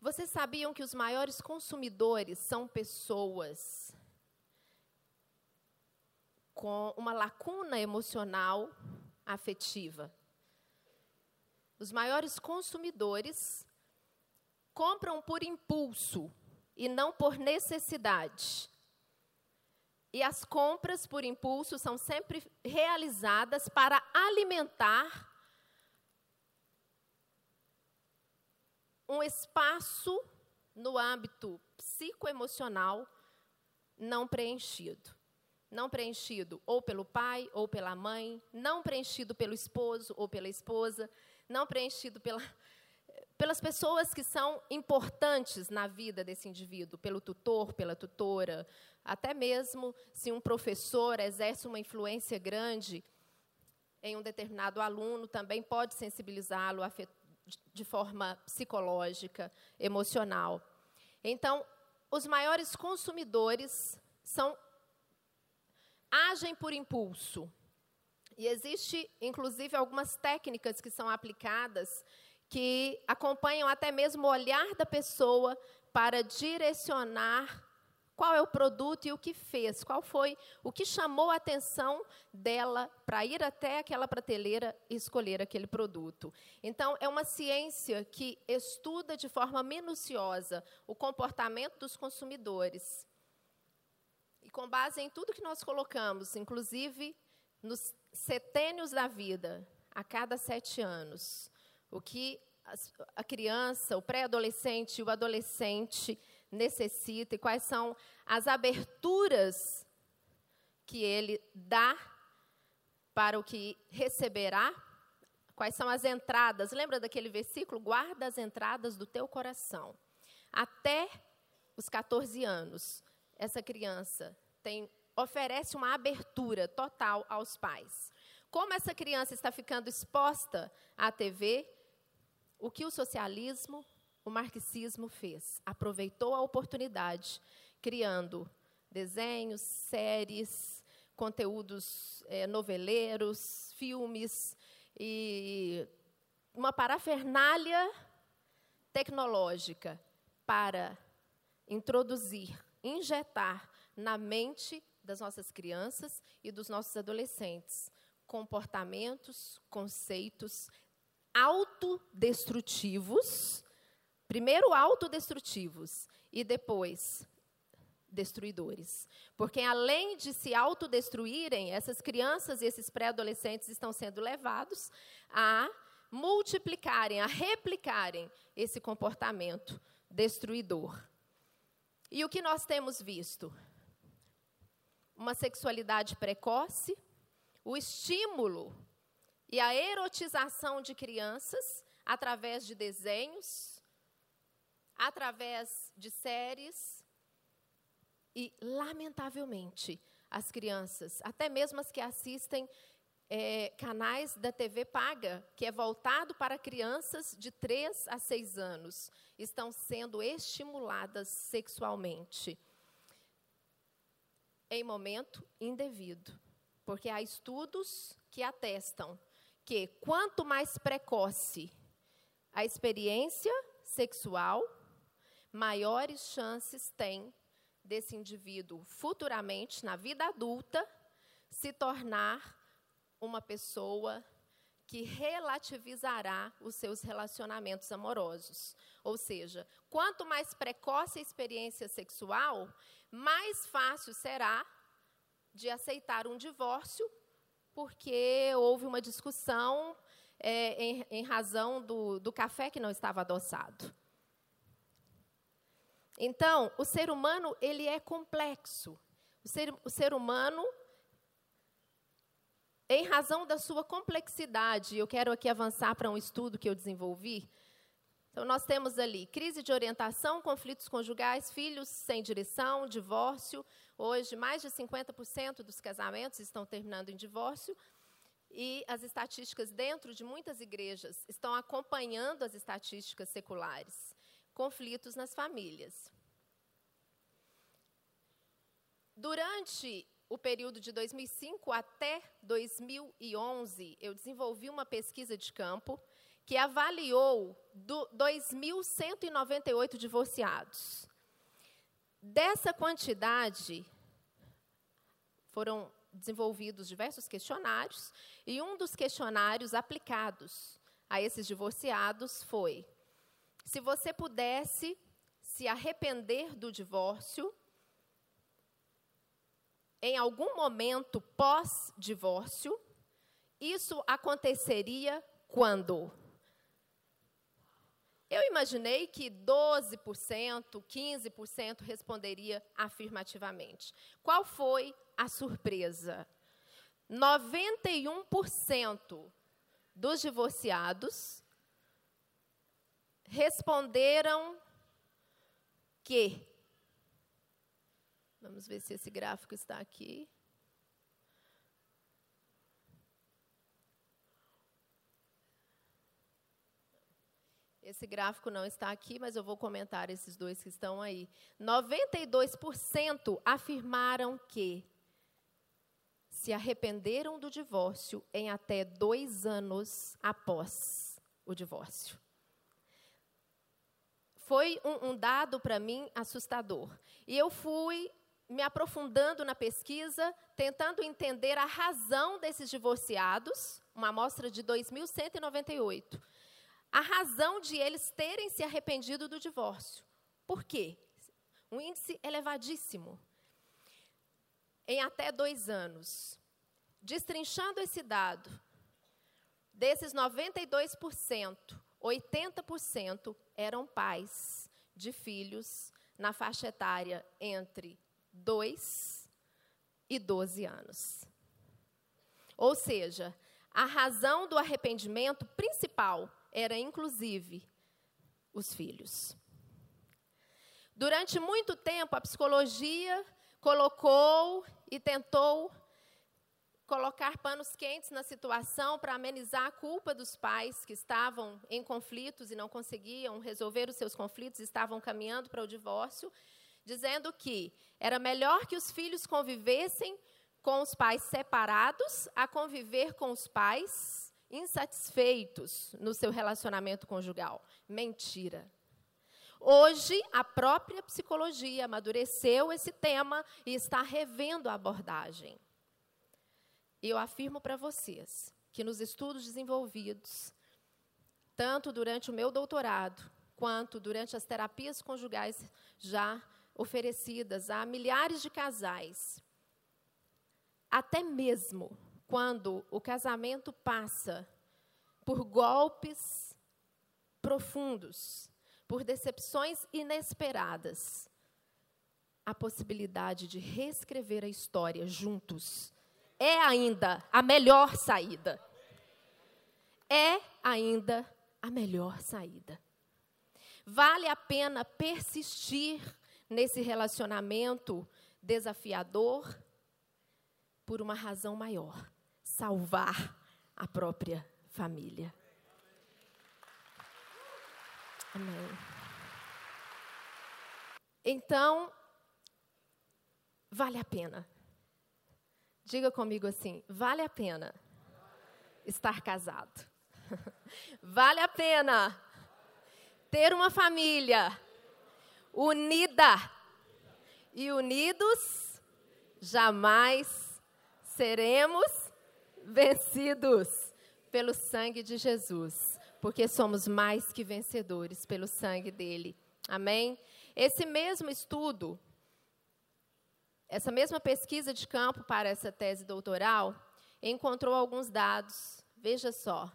Vocês sabiam que os maiores consumidores são pessoas com uma lacuna emocional afetiva? Os maiores consumidores compram por impulso e não por necessidade. E as compras por impulso são sempre realizadas para alimentar um espaço no âmbito psicoemocional não preenchido. Não preenchido ou pelo pai ou pela mãe, não preenchido pelo esposo ou pela esposa, não preenchido pela, pelas pessoas que são importantes na vida desse indivíduo, pelo tutor, pela tutora, até mesmo se um professor exerce uma influência grande em um determinado aluno, também pode sensibilizá-lo de forma psicológica, emocional. Então, os maiores consumidores são agem por impulso. E existe, inclusive, algumas técnicas que são aplicadas que acompanham até mesmo o olhar da pessoa para direcionar qual é o produto e o que fez, qual foi o que chamou a atenção dela para ir até aquela prateleira e escolher aquele produto. Então, é uma ciência que estuda de forma minuciosa o comportamento dos consumidores. E com base em tudo que nós colocamos, inclusive nos setênios da vida, a cada sete anos, o que a criança, o pré-adolescente o adolescente necessita e quais são as aberturas que ele dá para o que receberá, quais são as entradas. Lembra daquele versículo? Guarda as entradas do teu coração. Até os 14 anos, essa criança tem oferece uma abertura total aos pais. Como essa criança está ficando exposta à TV, o que o socialismo, o marxismo fez? Aproveitou a oportunidade, criando desenhos, séries, conteúdos é, noveleiros, filmes e uma parafernália tecnológica para introduzir, injetar na mente das nossas crianças e dos nossos adolescentes comportamentos, conceitos autodestrutivos, primeiro autodestrutivos e depois destruidores. Porque além de se autodestruírem, essas crianças e esses pré-adolescentes estão sendo levados a multiplicarem, a replicarem esse comportamento destruidor. E o que nós temos visto? Uma sexualidade precoce, o estímulo e a erotização de crianças através de desenhos, através de séries. E, lamentavelmente, as crianças, até mesmo as que assistem é, canais da TV paga, que é voltado para crianças de 3 a 6 anos, estão sendo estimuladas sexualmente em momento indevido. Porque há estudos que atestam que quanto mais precoce a experiência sexual, maiores chances tem desse indivíduo futuramente, na vida adulta, se tornar uma pessoa que relativizará os seus relacionamentos amorosos. Ou seja, quanto mais precoce a experiência sexual, mais fácil será de aceitar um divórcio porque houve uma discussão é, em, em, razão do, do café que não estava adoçado. Então, o ser humano ele é complexo. O ser, o ser humano, em razão da sua complexidade, eu quero aqui avançar para um estudo que eu desenvolvi Então, nós temos ali crise de orientação, conflitos conjugais, filhos sem direção, divórcio. Hoje, mais de 50% dos casamentos estão terminando em divórcio. E as estatísticas dentro de muitas igrejas estão acompanhando as estatísticas seculares. Conflitos nas famílias. Durante o período de 2005 até 2011, eu desenvolvi uma pesquisa de campo que avaliou 2.198 divorciados. Dessa quantidade, foram desenvolvidos diversos questionários, e um dos questionários aplicados a esses divorciados foi: se você pudesse se arrepender do divórcio, em algum momento pós-divórcio, isso aconteceria quando? Eu imaginei que 12%, 15% responderia afirmativamente. Qual foi a surpresa? 91% dos divorciados responderam que. Vamos ver se esse gráfico está aqui. Esse gráfico não está aqui, mas eu vou comentar esses dois que estão aí. 92% afirmaram que se arrependeram do divórcio em até dois anos após o divórcio. Foi um, um dado para mim assustador. E eu fui me aprofundando na pesquisa, tentando entender a razão desses divorciados, uma amostra de 2.198 a razão de eles terem se arrependido do divórcio. Por quê? Um índice elevadíssimo. Em até dois anos. Destrinchando esse dado, desses 92%, 80% eram pais de filhos na faixa etária entre 2 e 12 anos. Ou seja, a razão do arrependimento principal era inclusive os filhos. Durante muito tempo, a psicologia colocou e tentou colocar panos quentes na situação para amenizar a culpa dos pais que estavam em conflitos e não conseguiam resolver os seus conflitos, estavam caminhando para o divórcio, dizendo que era melhor que os filhos convivessem com os pais separados a conviver com os pais insatisfeitos no seu relacionamento conjugal. Mentira. Hoje, a própria psicologia amadureceu esse tema e está revendo a abordagem. E eu afirmo para vocês que nos estudos desenvolvidos, tanto durante o meu doutorado, quanto durante as terapias conjugais já oferecidas a milhares de casais, até mesmo quando o casamento passa por golpes profundos, por decepções inesperadas, a possibilidade de reescrever a história juntos é ainda a melhor saída. É ainda a melhor saída. Vale a pena persistir nesse relacionamento desafiador por uma razão maior salvar a própria família. Amém. Então, vale a pena. Diga comigo assim: vale a pena estar casado. *laughs* vale a pena ter uma família unida e unidos jamais seremos vencidos pelo sangue de Jesus, porque somos mais que vencedores pelo sangue dele. Amém? Esse mesmo estudo, essa mesma pesquisa de campo para essa tese doutoral, encontrou alguns dados. Veja só.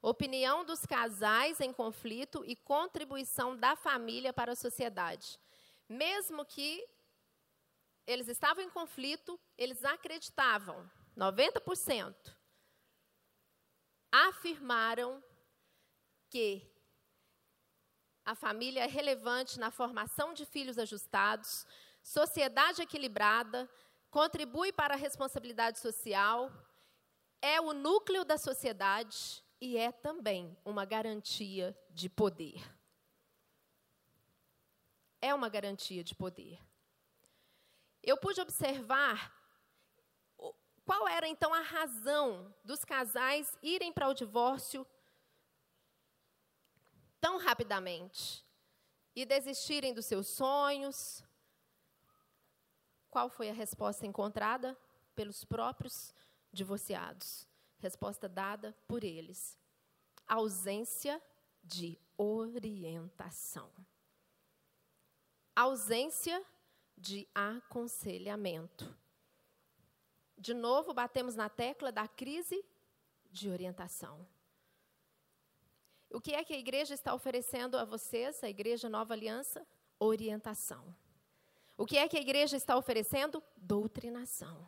Opinião dos casais em conflito e contribuição da família para a sociedade. Mesmo que eles estavam em conflito, eles acreditavam 90%, afirmaram que a família é relevante na formação de filhos ajustados, sociedade equilibrada, contribui para a responsabilidade social, é o núcleo da sociedade e é também uma garantia de poder. É uma garantia de poder. Eu pude observar qual era então a razão dos casais irem para o divórcio tão rapidamente e desistirem dos seus sonhos. Qual foi a resposta encontrada pelos próprios divorciados? Resposta dada por eles: ausência de orientação. Ausência de aconselhamento. De novo, batemos na tecla da crise de orientação. O que é que a igreja está oferecendo a vocês, a Igreja Nova Aliança? Orientação. O que é que a igreja está oferecendo? Doutrinação.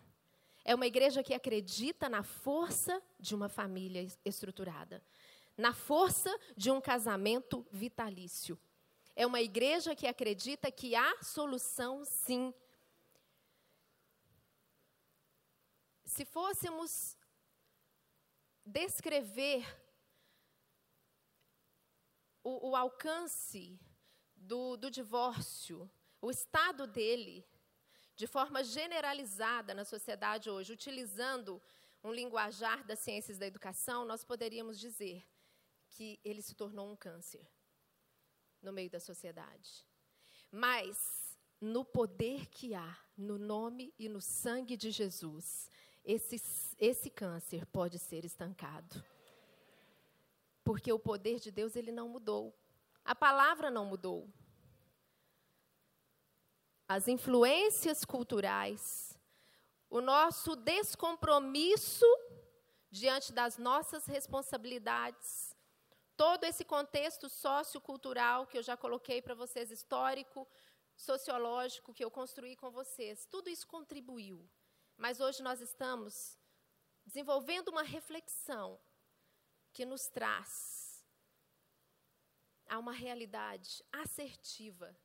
É uma igreja que acredita na força de uma família estruturada, na força de um casamento vitalício. É uma igreja que acredita que há solução, sim. Se fôssemos descrever o, o alcance do, do divórcio, o estado dele, de forma generalizada na sociedade hoje, utilizando um linguajar das ciências da educação, nós poderíamos dizer que ele se tornou um câncer no meio da sociedade. Mas, no poder que há, no nome e no sangue de Jesus, esse, esse câncer pode ser estancado. Porque o poder de Deus ele não mudou. A palavra não mudou. As influências culturais, o nosso descompromisso diante das nossas responsabilidades, todo esse contexto sociocultural que eu já coloquei para vocês, histórico, sociológico, que eu construí com vocês, tudo isso contribuiu. Mas hoje nós estamos desenvolvendo uma reflexão que nos traz a uma realidade assertiva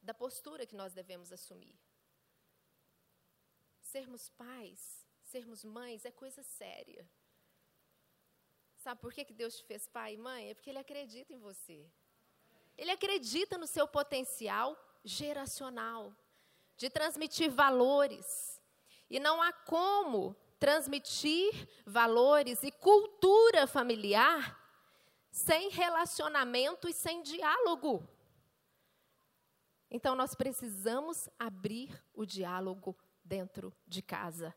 da postura que nós devemos assumir. Sermos pais, sermos mães é coisa séria. Sabe por que, que Deus te fez pai e mãe? É porque Ele acredita em você. Ele acredita no seu potencial geracional, de transmitir valores. E não há como transmitir valores e cultura familiar sem relacionamento e sem diálogo. Então, nós precisamos abrir o diálogo dentro de casa.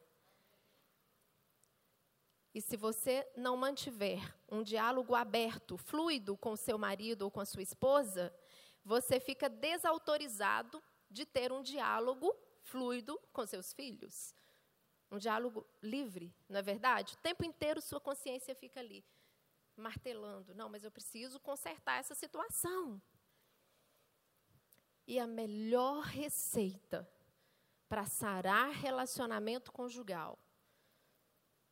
E se você não mantiver um diálogo aberto, fluido com seu marido ou com a sua esposa, você fica desautorizado de ter um diálogo fluido com seus filhos. Um diálogo livre, não é verdade? O tempo inteiro sua consciência fica ali, martelando. Não, mas eu preciso consertar essa situação. E a melhor receita para sarar relacionamento conjugal,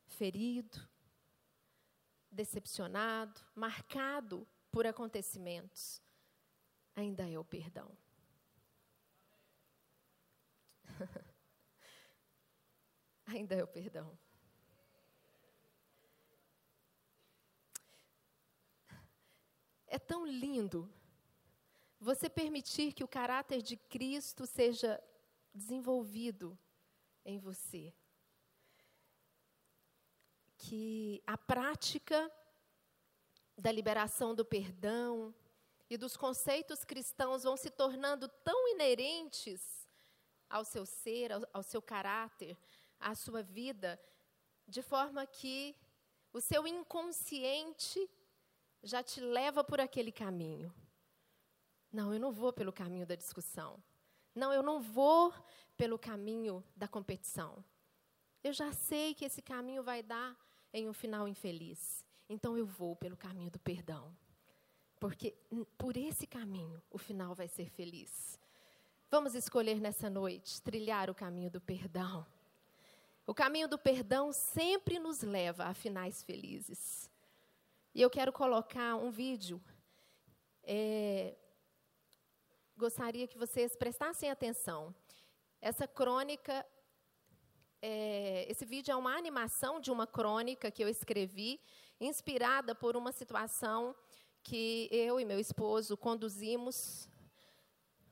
ferido, decepcionado, marcado por acontecimentos, ainda é o perdão. *laughs* ainda é o perdão. É tão lindo você permitir que o caráter de Cristo seja desenvolvido em você. Que a prática da liberação do perdão e dos conceitos cristãos vão se tornando tão inerentes ao seu ser, ao, ao seu caráter, a sua vida, de forma que o seu inconsciente já te leva por aquele caminho. Não, eu não vou pelo caminho da discussão. Não, eu não vou pelo caminho da competição. Eu já sei que esse caminho vai dar em um final infeliz. Então eu vou pelo caminho do perdão. Porque por esse caminho o final vai ser feliz. Vamos escolher nessa noite trilhar o caminho do perdão. O caminho do perdão sempre nos leva a finais felizes. E eu quero colocar um vídeo é, gostaria que vocês prestassem atenção. Essa crônica, é, esse vídeo é uma animação de uma crônica que eu escrevi, inspirada por uma situação que eu e meu esposo conduzimos,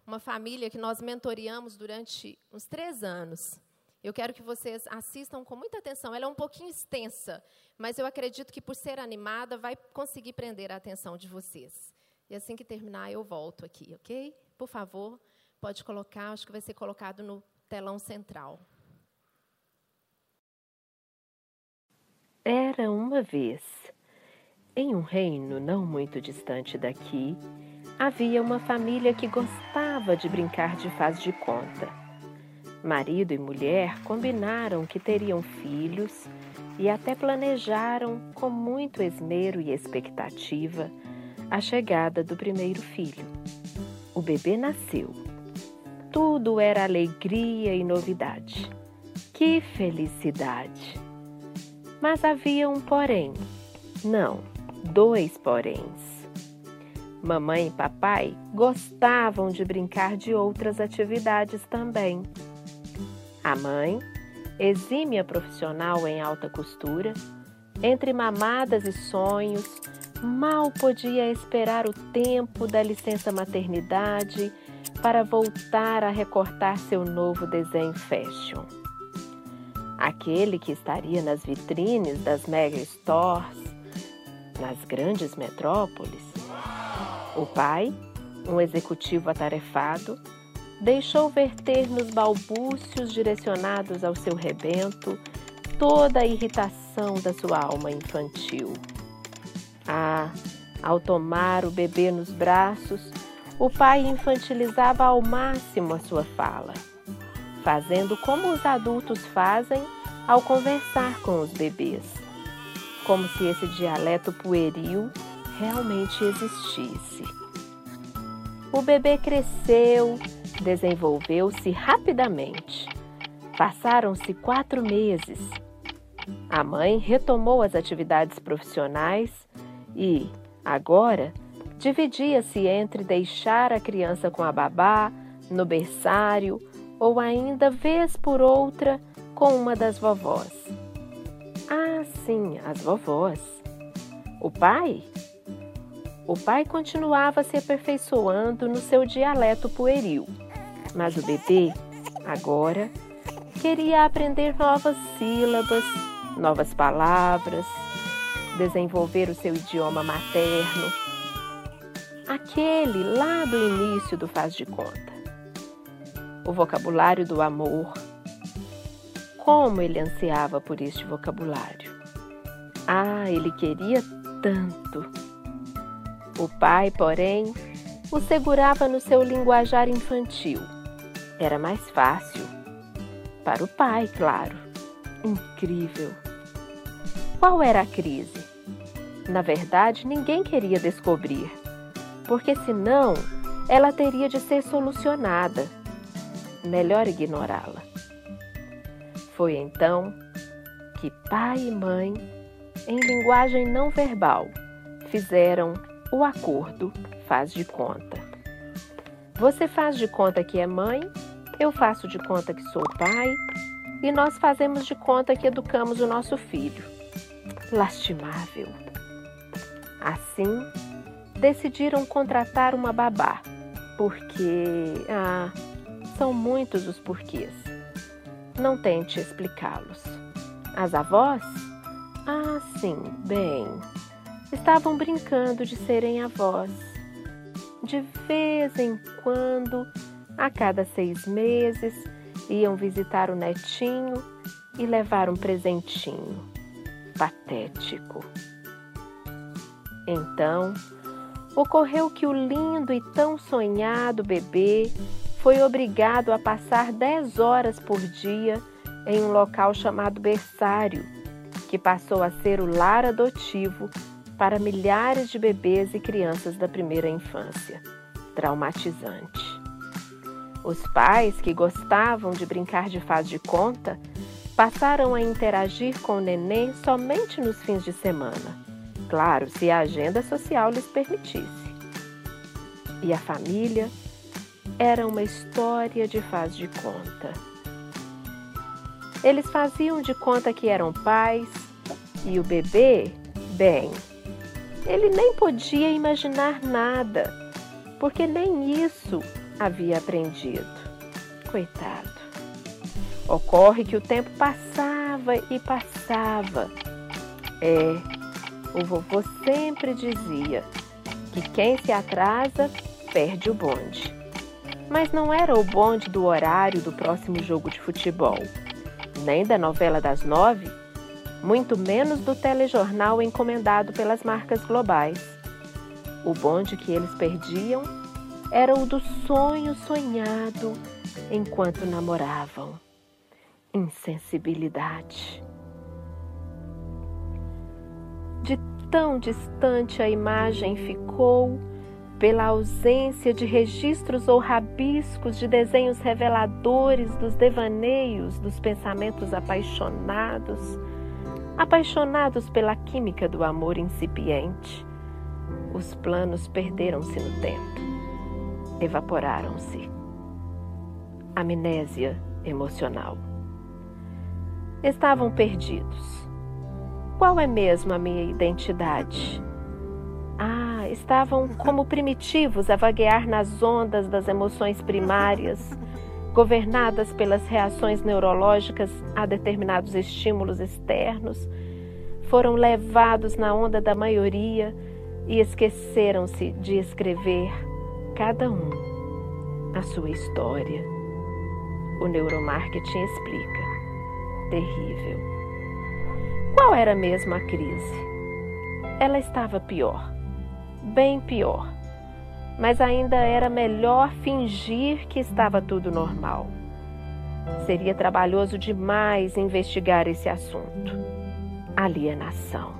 uma família que nós mentoreamos durante uns três anos. Eu quero que vocês assistam com muita atenção. Ela é um pouquinho extensa, mas eu acredito que por ser animada vai conseguir prender a atenção de vocês. E assim que terminar, eu volto aqui, ok? Por favor, pode colocar, acho que vai ser colocado no telão central. Era uma vez, em um reino não muito distante daqui, havia uma família que gostava de brincar de faz de conta. Marido e mulher combinaram que teriam filhos e até planejaram com muito esmero e expectativa a chegada do primeiro filho. O bebê nasceu. Tudo era alegria e novidade. Que felicidade! Mas havia um porém. Não, dois poréns. Mamãe e papai gostavam de brincar de outras atividades também. A mãe, exímia profissional em alta costura, entre mamadas e sonhos, mal podia esperar o tempo da licença maternidade para voltar a recortar seu novo desenho fashion. Aquele que estaria nas vitrines das mega stores, nas grandes metrópoles. O pai, um executivo atarefado, deixou verter nos balbúcios direcionados ao seu rebento toda a irritação da sua alma infantil. Ah, ao tomar o bebê nos braços, o pai infantilizava ao máximo a sua fala, fazendo como os adultos fazem ao conversar com os bebês, como se esse dialeto pueril realmente existisse. O bebê cresceu, desenvolveu-se rapidamente. Passaram-se quatro meses. A mãe retomou as atividades profissionais e, agora, dividia-se entre deixar a criança com a babá, no berçário ou ainda, vez por outra, com uma das vovós. Ah, sim, as vovós. O pai? O pai continuava se aperfeiçoando no seu dialeto pueril, mas o bebê, agora, queria aprender novas sílabas, novas palavras, desenvolver o seu idioma materno, aquele lá do início do faz de conta. O vocabulário do amor. Como ele ansiava por este vocabulário. Ah, ele queria tanto. O pai, porém, o segurava no seu linguajar infantil. Era mais fácil. Para o pai, claro. Incrível. Qual era a crise? Na verdade, ninguém queria descobrir, porque senão ela teria de ser solucionada. Melhor ignorá-la. Foi então que pai e mãe, em linguagem não verbal, fizeram o acordo faz de conta. Você faz de conta que é mãe, eu faço de conta que sou pai, e nós fazemos de conta que educamos o nosso filho lastimável. Assim, decidiram contratar uma babá, porque. Ah, são muitos os porquês. Não tente explicá-los. As avós? Ah, sim, bem. Estavam brincando de serem avós. De vez em quando, a cada seis meses, iam visitar o netinho e levar um presentinho patético. Então, ocorreu que o lindo e tão sonhado bebê foi obrigado a passar dez horas por dia em um local chamado berçário, que passou a ser o lar adotivo para milhares de bebês e crianças da primeira infância. Traumatizante. Os pais que gostavam de brincar de faz de conta passaram a interagir com o neném somente nos fins de semana. Claro, se a agenda social lhes permitisse. E a família, era uma história de faz de conta. Eles faziam de conta que eram pais e o bebê, bem, ele nem podia imaginar nada, porque nem isso havia aprendido. Coitado. Ocorre que o tempo passava e passava. É, o vovô sempre dizia que quem se atrasa perde o bonde. Mas não era o bonde do horário do próximo jogo de futebol, nem da novela das nove, muito menos do telejornal encomendado pelas marcas globais. O bonde que eles perdiam era o do sonho sonhado enquanto namoravam. Insensibilidade. De tão distante a imagem ficou pela ausência de registros ou rabiscos de desenhos reveladores dos devaneios dos pensamentos apaixonados, apaixonados pela química do amor incipiente. Os planos perderam-se no tempo, evaporaram-se. Amnésia emocional. Estavam perdidos. Qual é mesmo a minha identidade? Ah, estavam como primitivos a vaguear nas ondas das emoções primárias, governadas pelas reações neurológicas a determinados estímulos externos, foram levados na onda da maioria e esqueceram-se de escrever, cada um, a sua história. O neuromarketing explica. Terrível. Qual era mesmo a crise? Ela estava pior bem pior. Mas ainda era melhor fingir que estava tudo normal. Seria trabalhoso demais investigar esse assunto. Alienação.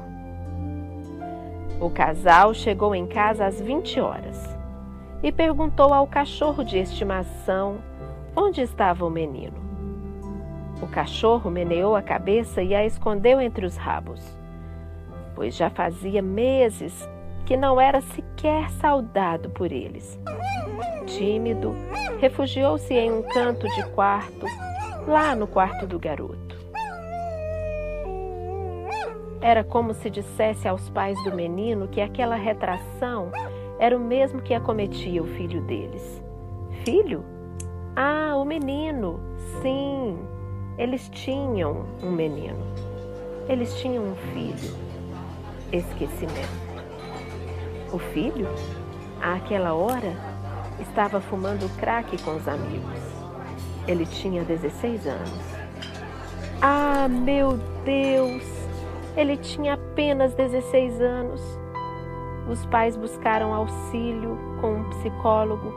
O casal chegou em casa às 20 horas e perguntou ao cachorro de estimação onde estava o menino. O cachorro meneou a cabeça e a escondeu entre os rabos, pois já fazia meses que não era sequer saudado por eles. Tímido, refugiou-se em um canto de quarto, lá no quarto do garoto. Era como se dissesse aos pais do menino que aquela retração era o mesmo que acometia o filho deles. Filho? Ah, o menino! Sim, eles tinham um menino. Eles tinham um filho. Esquecimento. O filho, àquela hora, estava fumando crack com os amigos. Ele tinha 16 anos. Ah, meu Deus! Ele tinha apenas 16 anos. Os pais buscaram auxílio com um psicólogo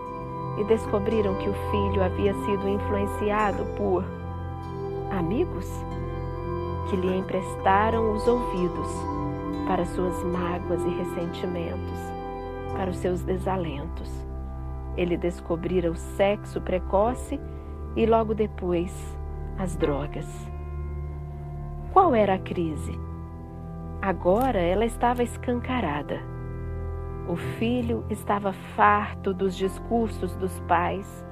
e descobriram que o filho havia sido influenciado por amigos que lhe emprestaram os ouvidos para suas mágoas e ressentimentos, para os seus desalentos. Ele descobrira o sexo precoce e logo depois as drogas. Qual era a crise? Agora ela estava escancarada. O filho estava farto dos discursos dos pais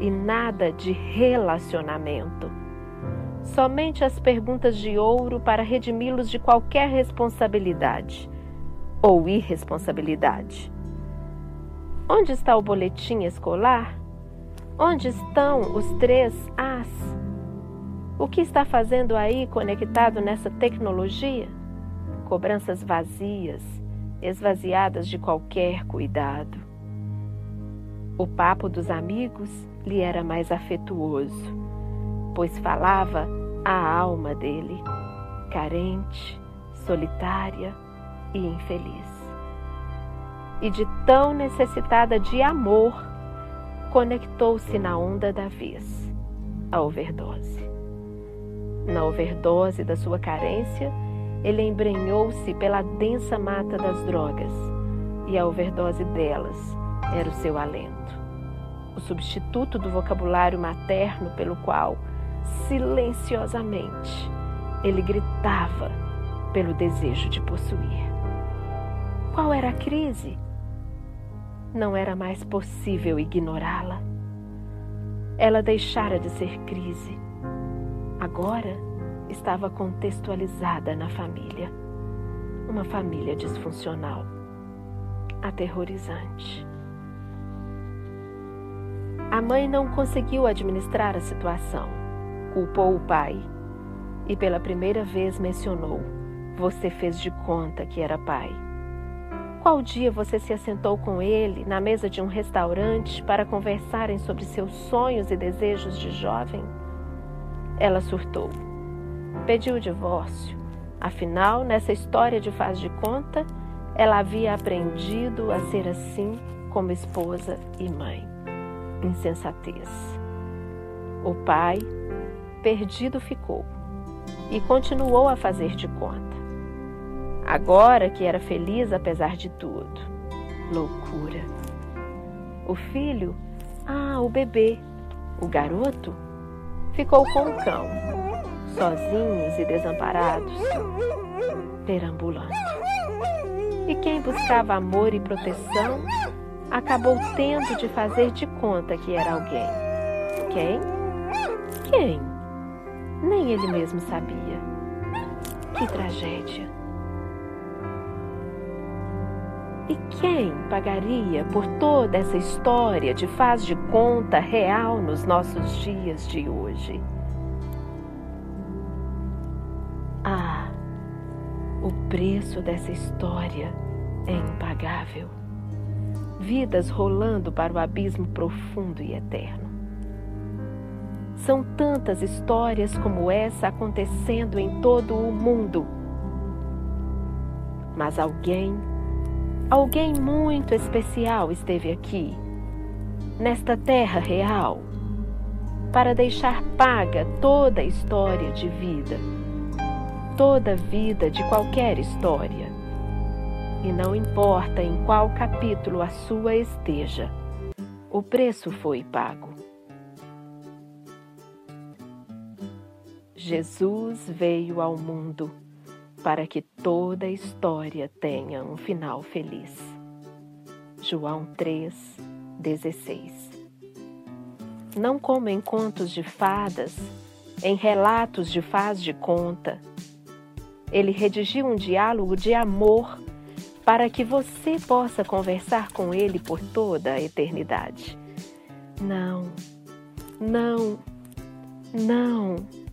e nada de relacionamento somente as perguntas de ouro para redimi-los de qualquer responsabilidade ou irresponsabilidade. Onde está o boletim escolar? Onde estão os três As? O que está fazendo aí conectado nessa tecnologia? Cobranças vazias, esvaziadas de qualquer cuidado. O papo dos amigos lhe era mais afetuoso pois falava a alma dele, carente, solitária e infeliz. E de tão necessitada de amor, conectou-se na onda da vez, a overdose. Na overdose da sua carência, ele embrenhou-se pela densa mata das drogas, e a overdose delas era o seu alento. O substituto do vocabulário materno pelo qual silenciosamente, ele gritava pelo desejo de possuir. Qual era a crise? Não era mais possível ignorá-la. ela deixara de ser crise. Agora estava contextualizada na família. Uma família disfuncional, aterrorizante. A mãe não conseguiu administrar a situação. Culpou o pai e pela primeira vez mencionou: Você fez de conta que era pai. Qual dia você se assentou com ele na mesa de um restaurante para conversarem sobre seus sonhos e desejos de jovem? Ela surtou. Pediu o divórcio. Afinal, nessa história de faz de conta, ela havia aprendido a ser assim como esposa e mãe. Insensatez. O pai, perdido, ficou e continuou a fazer de conta. Agora que era feliz apesar de tudo. Loucura. O filho, ah, o bebê, o garoto, ficou com o cão, sozinhos e desamparados, perambulando. E quem buscava amor e proteção acabou tendo de fazer de conta que era alguém. Quem? Quem? Nem ele mesmo sabia. Que tragédia! E quem pagaria por toda essa história de faz de conta real nos nossos dias de hoje? Ah, o preço dessa história é impagável. Vidas rolando para o abismo profundo e eterno. São tantas histórias como essa acontecendo em todo o mundo. Mas alguém Alguém muito especial esteve aqui, nesta terra real, para deixar paga toda a história de vida, toda vida de qualquer história. E não importa em qual capítulo a sua esteja, o preço foi pago. Jesus veio ao mundo para que toda a história tenha um final feliz. João 3:16. Não como em contos de fadas, em relatos de faz de conta. Ele redigiu um diálogo de amor para que você possa conversar com ele por toda a eternidade. Não, não, não.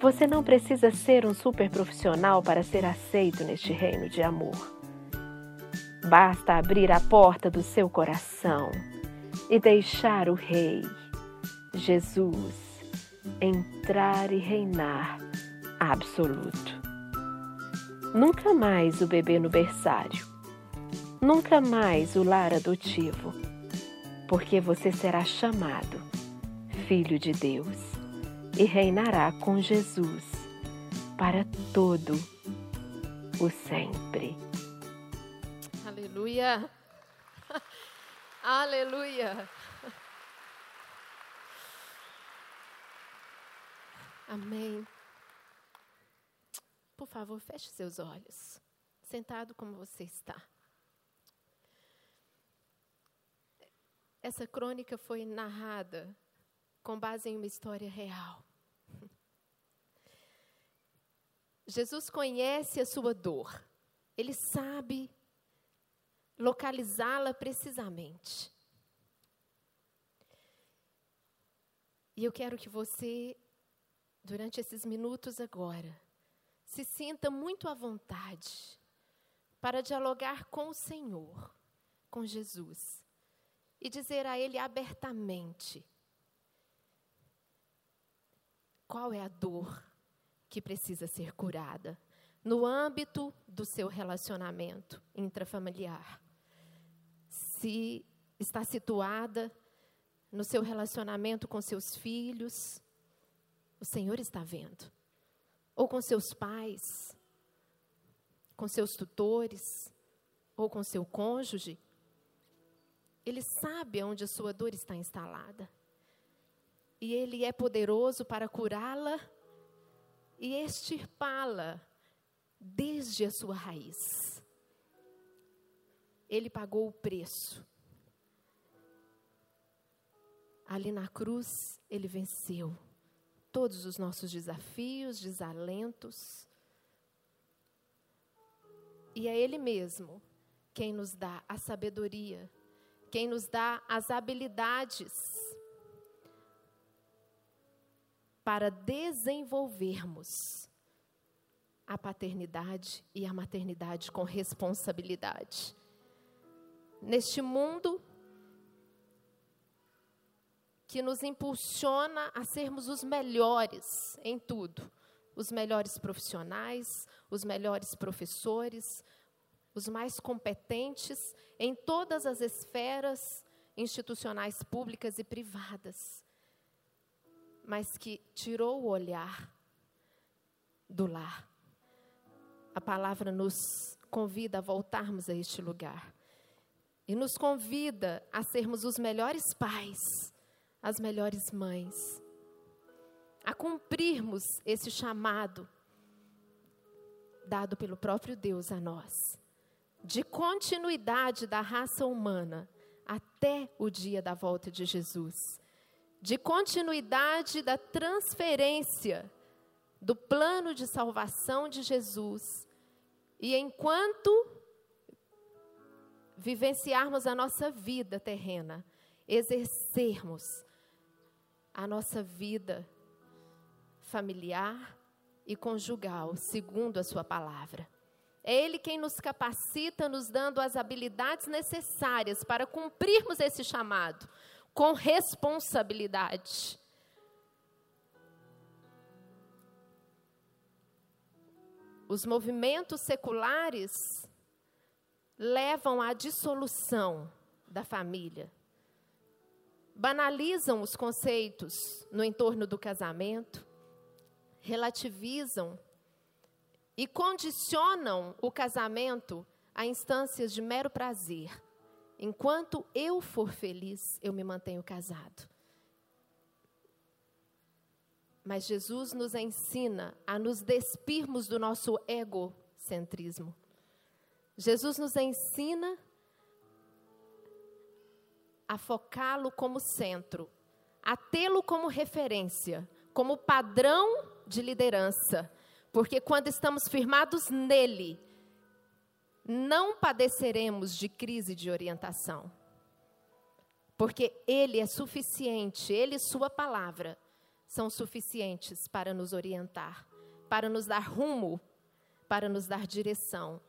Você não precisa ser um super profissional para ser aceito neste reino de amor. Basta abrir a porta do seu coração e deixar o Rei, Jesus, entrar e reinar absoluto. Nunca mais o bebê no berçário, nunca mais o lar adotivo, porque você será chamado Filho de Deus e reinará com Jesus para todo o sempre. Aleluia! *laughs* Aleluia! Amém. Por favor, feche seus olhos, sentado como você está. Essa crônica foi narrada com base em uma história real. Jesus conhece a sua dor, ele sabe localizá-la precisamente. E eu quero que você, durante esses minutos agora, se sinta muito à vontade para dialogar com o Senhor, com Jesus, e dizer a Ele abertamente qual é a dor que precisa ser curada no âmbito do seu relacionamento intrafamiliar. Se está situada no seu relacionamento com seus filhos, o Senhor está vendo. Ou com seus pais, com seus tutores, ou com seu cônjuge. Ele sabe onde a sua dor está instalada e Ele é poderoso para curá-la e extirpá-la desde a sua raiz. Ele pagou o preço. Ali na cruz, ele venceu todos os nossos desafios, desalentos. E é Ele mesmo quem nos dá a sabedoria, quem nos dá as habilidades para desenvolvermos a paternidade e a maternidade com responsabilidade. Neste mundo que nos impulsiona a sermos os melhores em tudo. Os melhores profissionais, os melhores professores, os mais competentes em todas as esferas institucionais públicas e privadas, mas que tirou o olhar do lar. A palavra nos convida a voltarmos a este lugar. E nos convida a sermos os melhores pais as melhores mães, a cumprirmos esse chamado dado pelo próprio Deus a nós, de continuidade da raça humana até o dia da volta de Jesus, de continuidade da transferência do plano de salvação de Jesus. E enquanto vivenciarmos a nossa vida terrena, exercermos a nossa vida familiar e conjugal, segundo a Sua palavra. É Ele quem nos capacita, nos dando as habilidades necessárias para cumprirmos esse chamado com responsabilidade. Os movimentos seculares levam à dissolução da família banalizam os conceitos no entorno do casamento, relativizam e condicionam o casamento a instâncias de mero prazer. Enquanto eu for feliz, eu me mantenho casado. Mas Jesus nos ensina a nos despirmos do nosso egocentrismo. Jesus nos ensina a focá-lo como centro, a tê-lo como referência, como padrão de liderança, porque quando estamos firmados nele, não padeceremos de crise de orientação. Porque ele é suficiente, ele e sua palavra são suficientes para nos orientar, para nos dar rumo, para nos dar direção